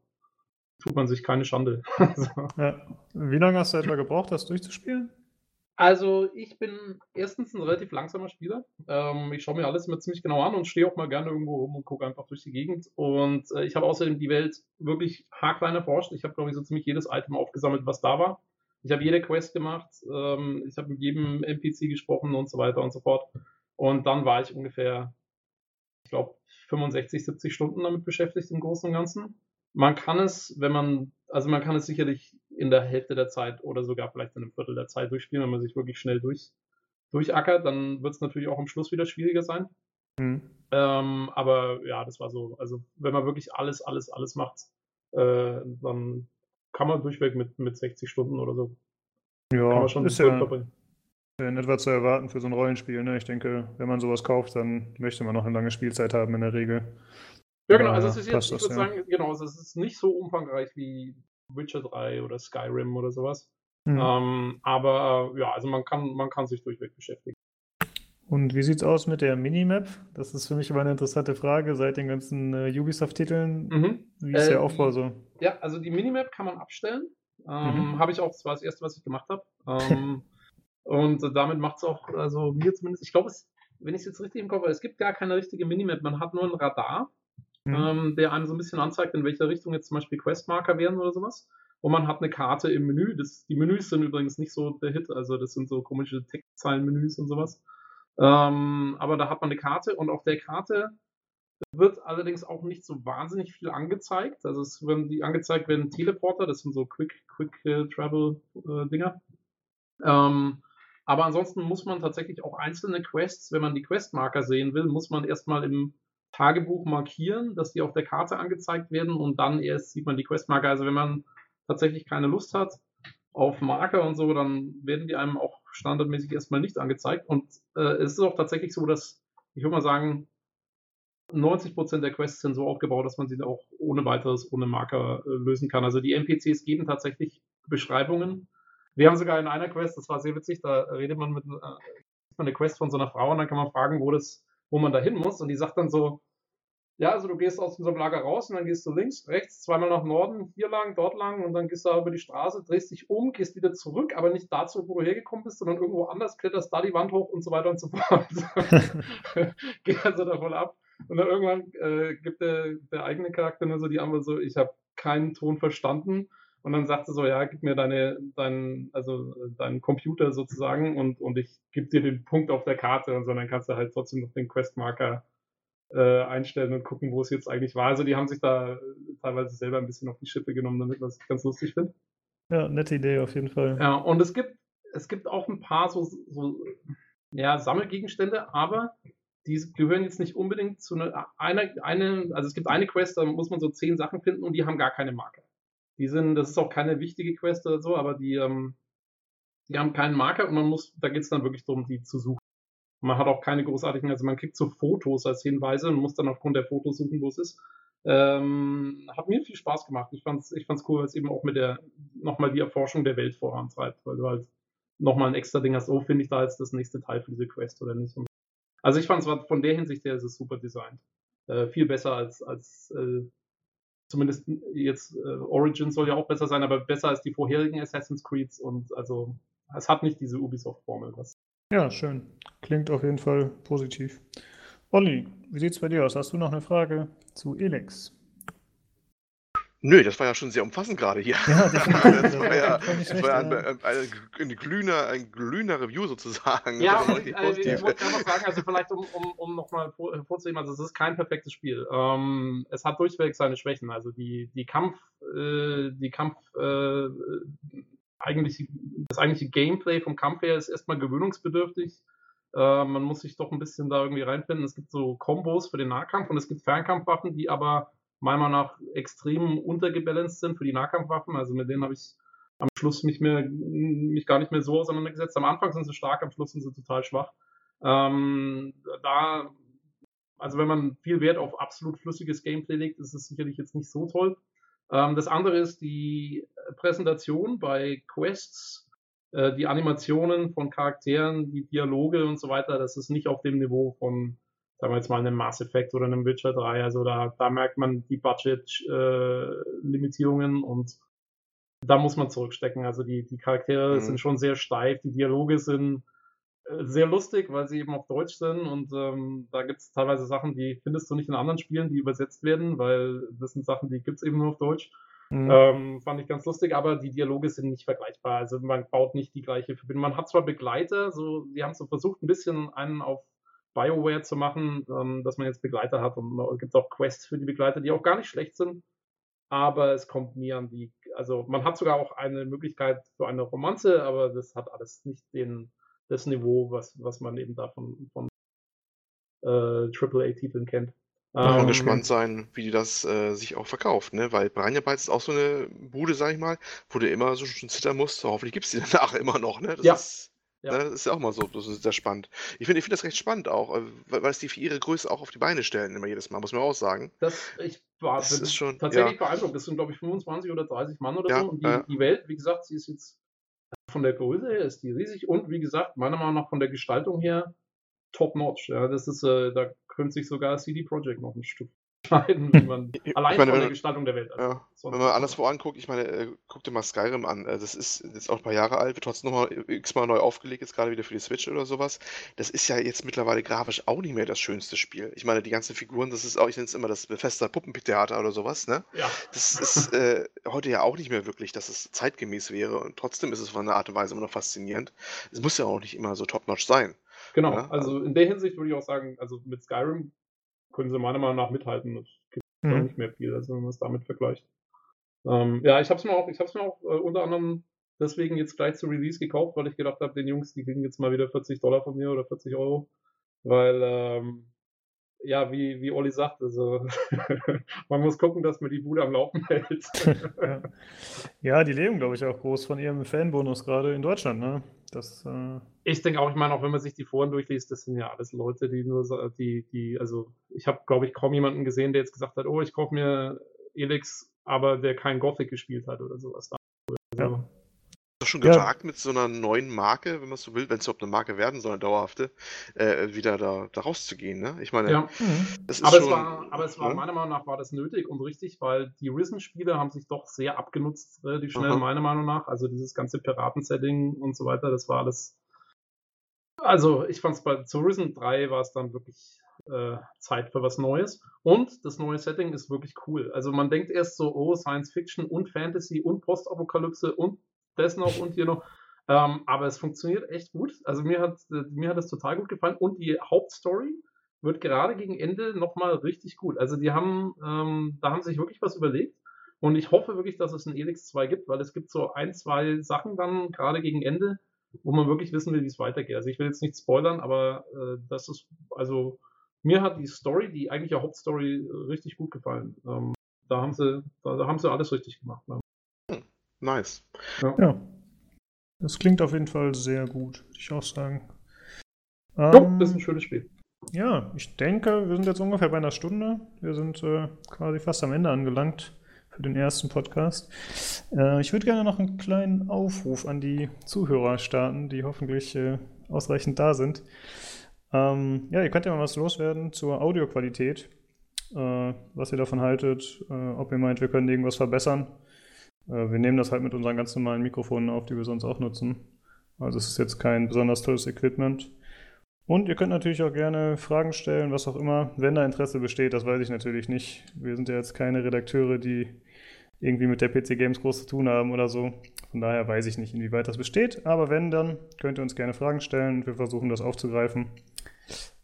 tut man sich keine Schande. <laughs> ja. Wie lange hast du etwa gebraucht, das durchzuspielen? Also ich bin erstens ein relativ langsamer Spieler. Ähm, ich schaue mir alles immer ziemlich genau an und stehe auch mal gerne irgendwo rum und gucke einfach durch die Gegend. Und äh, ich habe außerdem die Welt wirklich haarklein erforscht. Ich habe, glaube ich, so ziemlich jedes Item aufgesammelt, was da war. Ich habe jede Quest gemacht. Ähm, ich habe mit jedem NPC gesprochen und so weiter und so fort. Und dann war ich ungefähr, ich glaube, 65, 70 Stunden damit beschäftigt im Großen und Ganzen. Man kann es, wenn man, also man kann es sicherlich in der Hälfte der Zeit oder sogar vielleicht in einem Viertel der Zeit durchspielen, wenn man sich wirklich schnell durch, durchackert, dann wird es natürlich auch am Schluss wieder schwieriger sein. Mhm. Ähm, aber ja, das war so, also wenn man wirklich alles, alles, alles macht, äh, dann kann man durchweg mit, mit 60 Stunden oder so. Ja, kann man schon ist ja, verbringen. in etwa zu erwarten für so ein Rollenspiel. Ne? Ich denke, wenn man sowas kauft, dann möchte man noch eine lange Spielzeit haben in der Regel. Ja, genau. Also es ist jetzt, ich würde ja. sagen, genau, also es ist nicht so umfangreich wie Witcher 3 oder Skyrim oder sowas. Mhm. Ähm, aber ja, also man kann, man kann sich durchweg beschäftigen. Und wie sieht's aus mit der Minimap? Das ist für mich immer eine interessante Frage seit den ganzen äh, Ubisoft-Titeln. Mhm. Wie ist äh, der Aufbau so? Ja, also die Minimap kann man abstellen. Ähm, mhm. Habe ich auch, das war das erste, was ich gemacht habe. Ähm, <laughs> und damit macht es auch, also mir zumindest, ich glaube, wenn ich es jetzt richtig im Kopf habe, es gibt gar keine richtige Minimap. Man hat nur ein Radar mhm. ähm, der einem so ein bisschen anzeigt, in welcher Richtung jetzt zum Beispiel Questmarker werden oder sowas. Und man hat eine Karte im Menü. Das, die Menüs sind übrigens nicht so der Hit, also das sind so komische Textzeilenmenüs und sowas. Ähm, aber da hat man eine Karte und auf der Karte wird allerdings auch nicht so wahnsinnig viel angezeigt. Also es werden die angezeigt werden Teleporter, das sind so Quick, Quick uh, Travel uh, Dinger. Ähm, aber ansonsten muss man tatsächlich auch einzelne Quests, wenn man die Questmarker sehen will, muss man erstmal im Tagebuch markieren, dass die auf der Karte angezeigt werden und dann erst sieht man die Questmarker. Also wenn man tatsächlich keine Lust hat auf Marker und so, dann werden die einem auch standardmäßig erstmal nicht angezeigt. Und äh, es ist auch tatsächlich so, dass ich würde mal sagen, 90% der Quests sind so aufgebaut, dass man sie auch ohne weiteres, ohne Marker äh, lösen kann. Also die NPCs geben tatsächlich Beschreibungen. Wir haben sogar in einer Quest, das war sehr witzig, da redet man mit äh, eine Quest von so einer Frau und dann kann man fragen, wo das, wo man da hin muss. Und die sagt dann so, ja, also du gehst aus unserem Lager raus und dann gehst du links, rechts, zweimal nach Norden, hier lang, dort lang und dann gehst du über die Straße, drehst dich um, gehst wieder zurück, aber nicht dazu, wo du hergekommen bist, sondern irgendwo anders, kletterst da die Wand hoch und so weiter und so fort. <laughs> Geht also davon ab. Und dann irgendwann äh, gibt der, der eigene Charakter nur so die Antwort so, ich habe keinen Ton verstanden. Und dann sagt sie so, ja, gib mir deine, deinen, also deinen Computer sozusagen und, und ich gebe dir den Punkt auf der Karte und so, dann kannst du halt trotzdem noch den Questmarker äh, einstellen und gucken, wo es jetzt eigentlich war. Also die haben sich da teilweise selber ein bisschen auf die Schippe genommen, damit was ich ganz lustig finde. Ja, nette Idee auf jeden Fall. Ja, und es gibt, es gibt auch ein paar so, so ja, Sammelgegenstände, aber die gehören jetzt nicht unbedingt zu einer, eine, eine, also es gibt eine Quest, da muss man so zehn Sachen finden und die haben gar keine Marker. Die sind, das ist auch keine wichtige Quest oder so, aber die, ähm, die haben keinen Marker und man muss, da geht es dann wirklich darum, die zu suchen. Man hat auch keine großartigen, also man kriegt so Fotos als Hinweise und muss dann aufgrund der Fotos suchen, wo es ist. Ähm, hat mir viel Spaß gemacht. Ich fand's, ich fand's cool, weil es eben auch mit der, nochmal die Erforschung der Welt vorantreibt, weil du halt nochmal ein extra Ding hast, oh, finde ich da jetzt das nächste Teil für diese Quest oder nicht. Also ich fand es von der Hinsicht her ist es super designt. Äh, viel besser als, als äh, zumindest jetzt äh, Origin soll ja auch besser sein, aber besser als die vorherigen Assassin's Creeds und also es hat nicht diese Ubisoft-Formel. Ja, schön. Klingt auf jeden Fall positiv. Olli, wie sieht es bei dir aus? Hast du noch eine Frage zu Elex? Nö, das war ja schon sehr umfassend gerade hier. Ja, das war ja, das war ja ein, ein, ein, glühender, ein glühender Review sozusagen. Ja, und, ich wollte einfach sagen, also vielleicht um, um, um nochmal vorzunehmen, also es ist kein perfektes Spiel. Ähm, es hat durchweg seine Schwächen. Also die, die Kampf, äh, die Kampf, äh, eigentlich, das eigentliche Gameplay vom Kampf her ist erstmal gewöhnungsbedürftig. Äh, man muss sich doch ein bisschen da irgendwie reinfinden. Es gibt so Kombos für den Nahkampf und es gibt Fernkampfwaffen, die aber meiner Meinung nach extrem untergebalanced sind für die Nahkampfwaffen. Also mit denen habe ich am Schluss mich, mehr, mich gar nicht mehr so auseinandergesetzt. Am Anfang sind sie stark, am Schluss sind sie total schwach. Ähm, da, also wenn man viel Wert auf absolut flüssiges Gameplay legt, ist es sicherlich jetzt nicht so toll. Ähm, das andere ist die Präsentation bei Quests, äh, die Animationen von Charakteren, die Dialoge und so weiter. Das ist nicht auf dem Niveau von sagen wir jetzt mal einem Mass Effect oder einem Witcher 3. Also da, da merkt man die Budget-Limitierungen äh, und da muss man zurückstecken. Also die, die Charaktere mhm. sind schon sehr steif, die Dialoge sind äh, sehr lustig, weil sie eben auf Deutsch sind und ähm, da gibt es teilweise Sachen, die findest du nicht in anderen Spielen, die übersetzt werden, weil das sind Sachen, die gibt es eben nur auf Deutsch. Mhm. Ähm, fand ich ganz lustig, aber die Dialoge sind nicht vergleichbar. Also man baut nicht die gleiche Verbindung. Man hat zwar Begleiter, so, die haben so versucht, ein bisschen einen auf BioWare zu machen, ähm, dass man jetzt Begleiter hat. Und es gibt auch Quests für die Begleiter, die auch gar nicht schlecht sind. Aber es kommt nie an die, also man hat sogar auch eine Möglichkeit für eine Romanze, aber das hat alles nicht den, das Niveau, was, was man eben da von, von äh, AAA-Titeln kennt. Muss man ähm, gespannt sein, wie die das äh, sich auch verkauft, ne? Weil Piranha Bytes ist auch so eine Bude, sag ich mal, wo du immer so schon zittern musst. Hoffentlich gibt es die <laughs> danach immer noch, ne? Das ja. ist ja. Ne, das ist ja auch mal so, das ist sehr spannend. Ich finde ich find das recht spannend auch, äh, weil, weil es die für ihre Größe auch auf die Beine stellen, immer jedes Mal, muss man auch sagen. Das, ich war das ist schon, tatsächlich ja. beeindruckt. Das sind, glaube ich, 25 oder 30 Mann oder ja, so. Und die, ja. die Welt, wie gesagt, sie ist jetzt von der Größe her ist die riesig und wie gesagt, meiner Meinung nach von der Gestaltung her top notch. Ja, das ist, äh, da könnte sich sogar CD Projekt noch ein Stück entscheiden, <laughs> wie man allein meine, von der Gestaltung der Welt. Also, ja, wenn man anderswo anguckt, ich meine, äh, guck dir mal Skyrim an. Äh, das ist jetzt auch ein paar Jahre alt, wird trotzdem nochmal x-mal neu aufgelegt, jetzt gerade wieder für die Switch oder sowas. Das ist ja jetzt mittlerweile grafisch auch nicht mehr das schönste Spiel. Ich meine, die ganzen Figuren, das ist auch, ich nenne es immer das Bethesda Puppentheater oder sowas, ne? Ja. Das ist äh, heute ja auch nicht mehr wirklich, dass es zeitgemäß wäre und trotzdem ist es von einer Art und Weise immer noch faszinierend. Es muss ja auch nicht immer so top-notch sein. Genau, ja? also in der Hinsicht würde ich auch sagen, also mit Skyrim können sie meiner Meinung nach mithalten. Es gibt mhm. nicht mehr viel, also wenn man es damit vergleicht. Ähm, ja, ich habe es mir auch, ich habe mir auch äh, unter anderem deswegen jetzt gleich zu Release gekauft, weil ich gedacht habe, den Jungs, die kriegen jetzt mal wieder 40 Dollar von mir oder 40 Euro, weil ähm, ja, wie, wie Olli sagt, also <laughs> man muss gucken, dass man die Bude am Laufen hält. <laughs> ja. ja, die leben, glaube ich, auch groß von ihrem Fanbonus gerade in Deutschland, ne? Das, äh... Ich denke auch, ich meine, auch wenn man sich die Foren durchliest, das sind ja alles Leute, die nur, die, die, also ich habe, glaube ich, kaum jemanden gesehen, der jetzt gesagt hat, oh, ich kaufe mir Elix, aber der kein Gothic gespielt hat oder sowas. Also, ja schon gewagt, ja. mit so einer neuen Marke, wenn man so will, wenn es überhaupt eine Marke werden soll, eine dauerhafte, äh, wieder da, da rauszugehen. Ne? Ich meine, ja. das ist aber, schon, es war, aber es war, ja? meiner Meinung nach, war das nötig und richtig, weil die Risen-Spiele haben sich doch sehr abgenutzt, relativ schnell, Aha. meiner Meinung nach. Also dieses ganze Piraten-Setting und so weiter, das war alles. Also, ich fand es bei zu Risen 3 war es dann wirklich äh, Zeit für was Neues. Und das neue Setting ist wirklich cool. Also man denkt erst so, oh, Science Fiction und Fantasy und Postapokalypse und das noch und hier noch. Ähm, aber es funktioniert echt gut. Also mir hat, mir hat das total gut gefallen. Und die Hauptstory wird gerade gegen Ende nochmal richtig gut. Also die haben, ähm, da haben sich wirklich was überlegt. Und ich hoffe wirklich, dass es ein Elix 2 gibt, weil es gibt so ein, zwei Sachen dann gerade gegen Ende, wo man wirklich wissen will, wie es weitergeht. Also ich will jetzt nicht spoilern, aber äh, das ist, also mir hat die Story, die eigentliche Hauptstory, richtig gut gefallen. Ähm, da haben sie, da, da, haben sie alles richtig gemacht. Ne? Nice. Ja. ja. Das klingt auf jeden Fall sehr gut, würde ich auch sagen. Ähm, jo, das ist ein schönes Spiel. Ja, ich denke, wir sind jetzt ungefähr bei einer Stunde. Wir sind äh, quasi fast am Ende angelangt für den ersten Podcast. Äh, ich würde gerne noch einen kleinen Aufruf an die Zuhörer starten, die hoffentlich äh, ausreichend da sind. Ähm, ja, ihr könnt ja mal was loswerden zur Audioqualität, äh, was ihr davon haltet, äh, ob ihr meint, wir können irgendwas verbessern. Äh, wir nehmen das halt mit unseren ganz normalen Mikrofonen auf, die wir sonst auch nutzen. Also es ist jetzt kein besonders tolles Equipment. Und ihr könnt natürlich auch gerne Fragen stellen, was auch immer, wenn da Interesse besteht, das weiß ich natürlich nicht. Wir sind ja jetzt keine Redakteure, die irgendwie mit der PC Games groß zu tun haben oder so. Von daher weiß ich nicht, inwieweit das besteht. Aber wenn, dann könnt ihr uns gerne Fragen stellen und wir versuchen das aufzugreifen.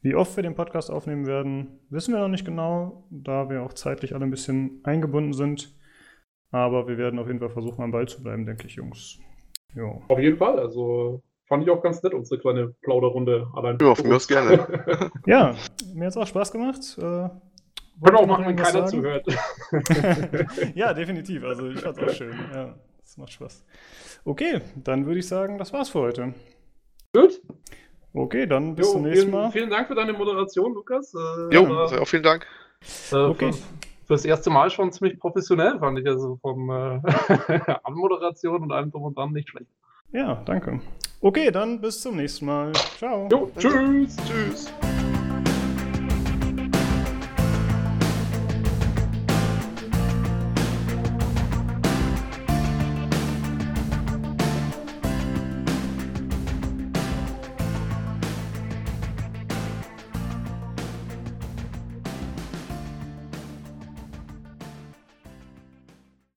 Wie oft wir den Podcast aufnehmen werden, wissen wir noch nicht genau, da wir auch zeitlich alle ein bisschen eingebunden sind. Aber wir werden auf jeden Fall versuchen, am Ball zu bleiben, denke ich, Jungs. Jo. Auf jeden Fall. Also fand ich auch ganz nett, unsere kleine Plauderrunde allein. Ja, von mir aus gerne. <laughs> ja, mir hat es auch Spaß gemacht. Äh, Können auch machen, wenn keiner zuhört. <laughs> ja, definitiv. Also ich fand es auch schön. Ja, das macht Spaß. Okay, dann würde ich sagen, das war's für heute. Gut. Okay, dann bis jo, zum nächsten vielen, Mal. Vielen Dank für deine Moderation, Lukas. Äh, jo, äh, auch vielen Dank. Äh, okay. Für, das erste Mal schon ziemlich professionell, fand ich. Also vom äh, <laughs> Anmoderation und allem drum und dran nicht schlecht. Ja, danke. Okay, dann bis zum nächsten Mal. Ciao. Jo, tschüss. Tschüss.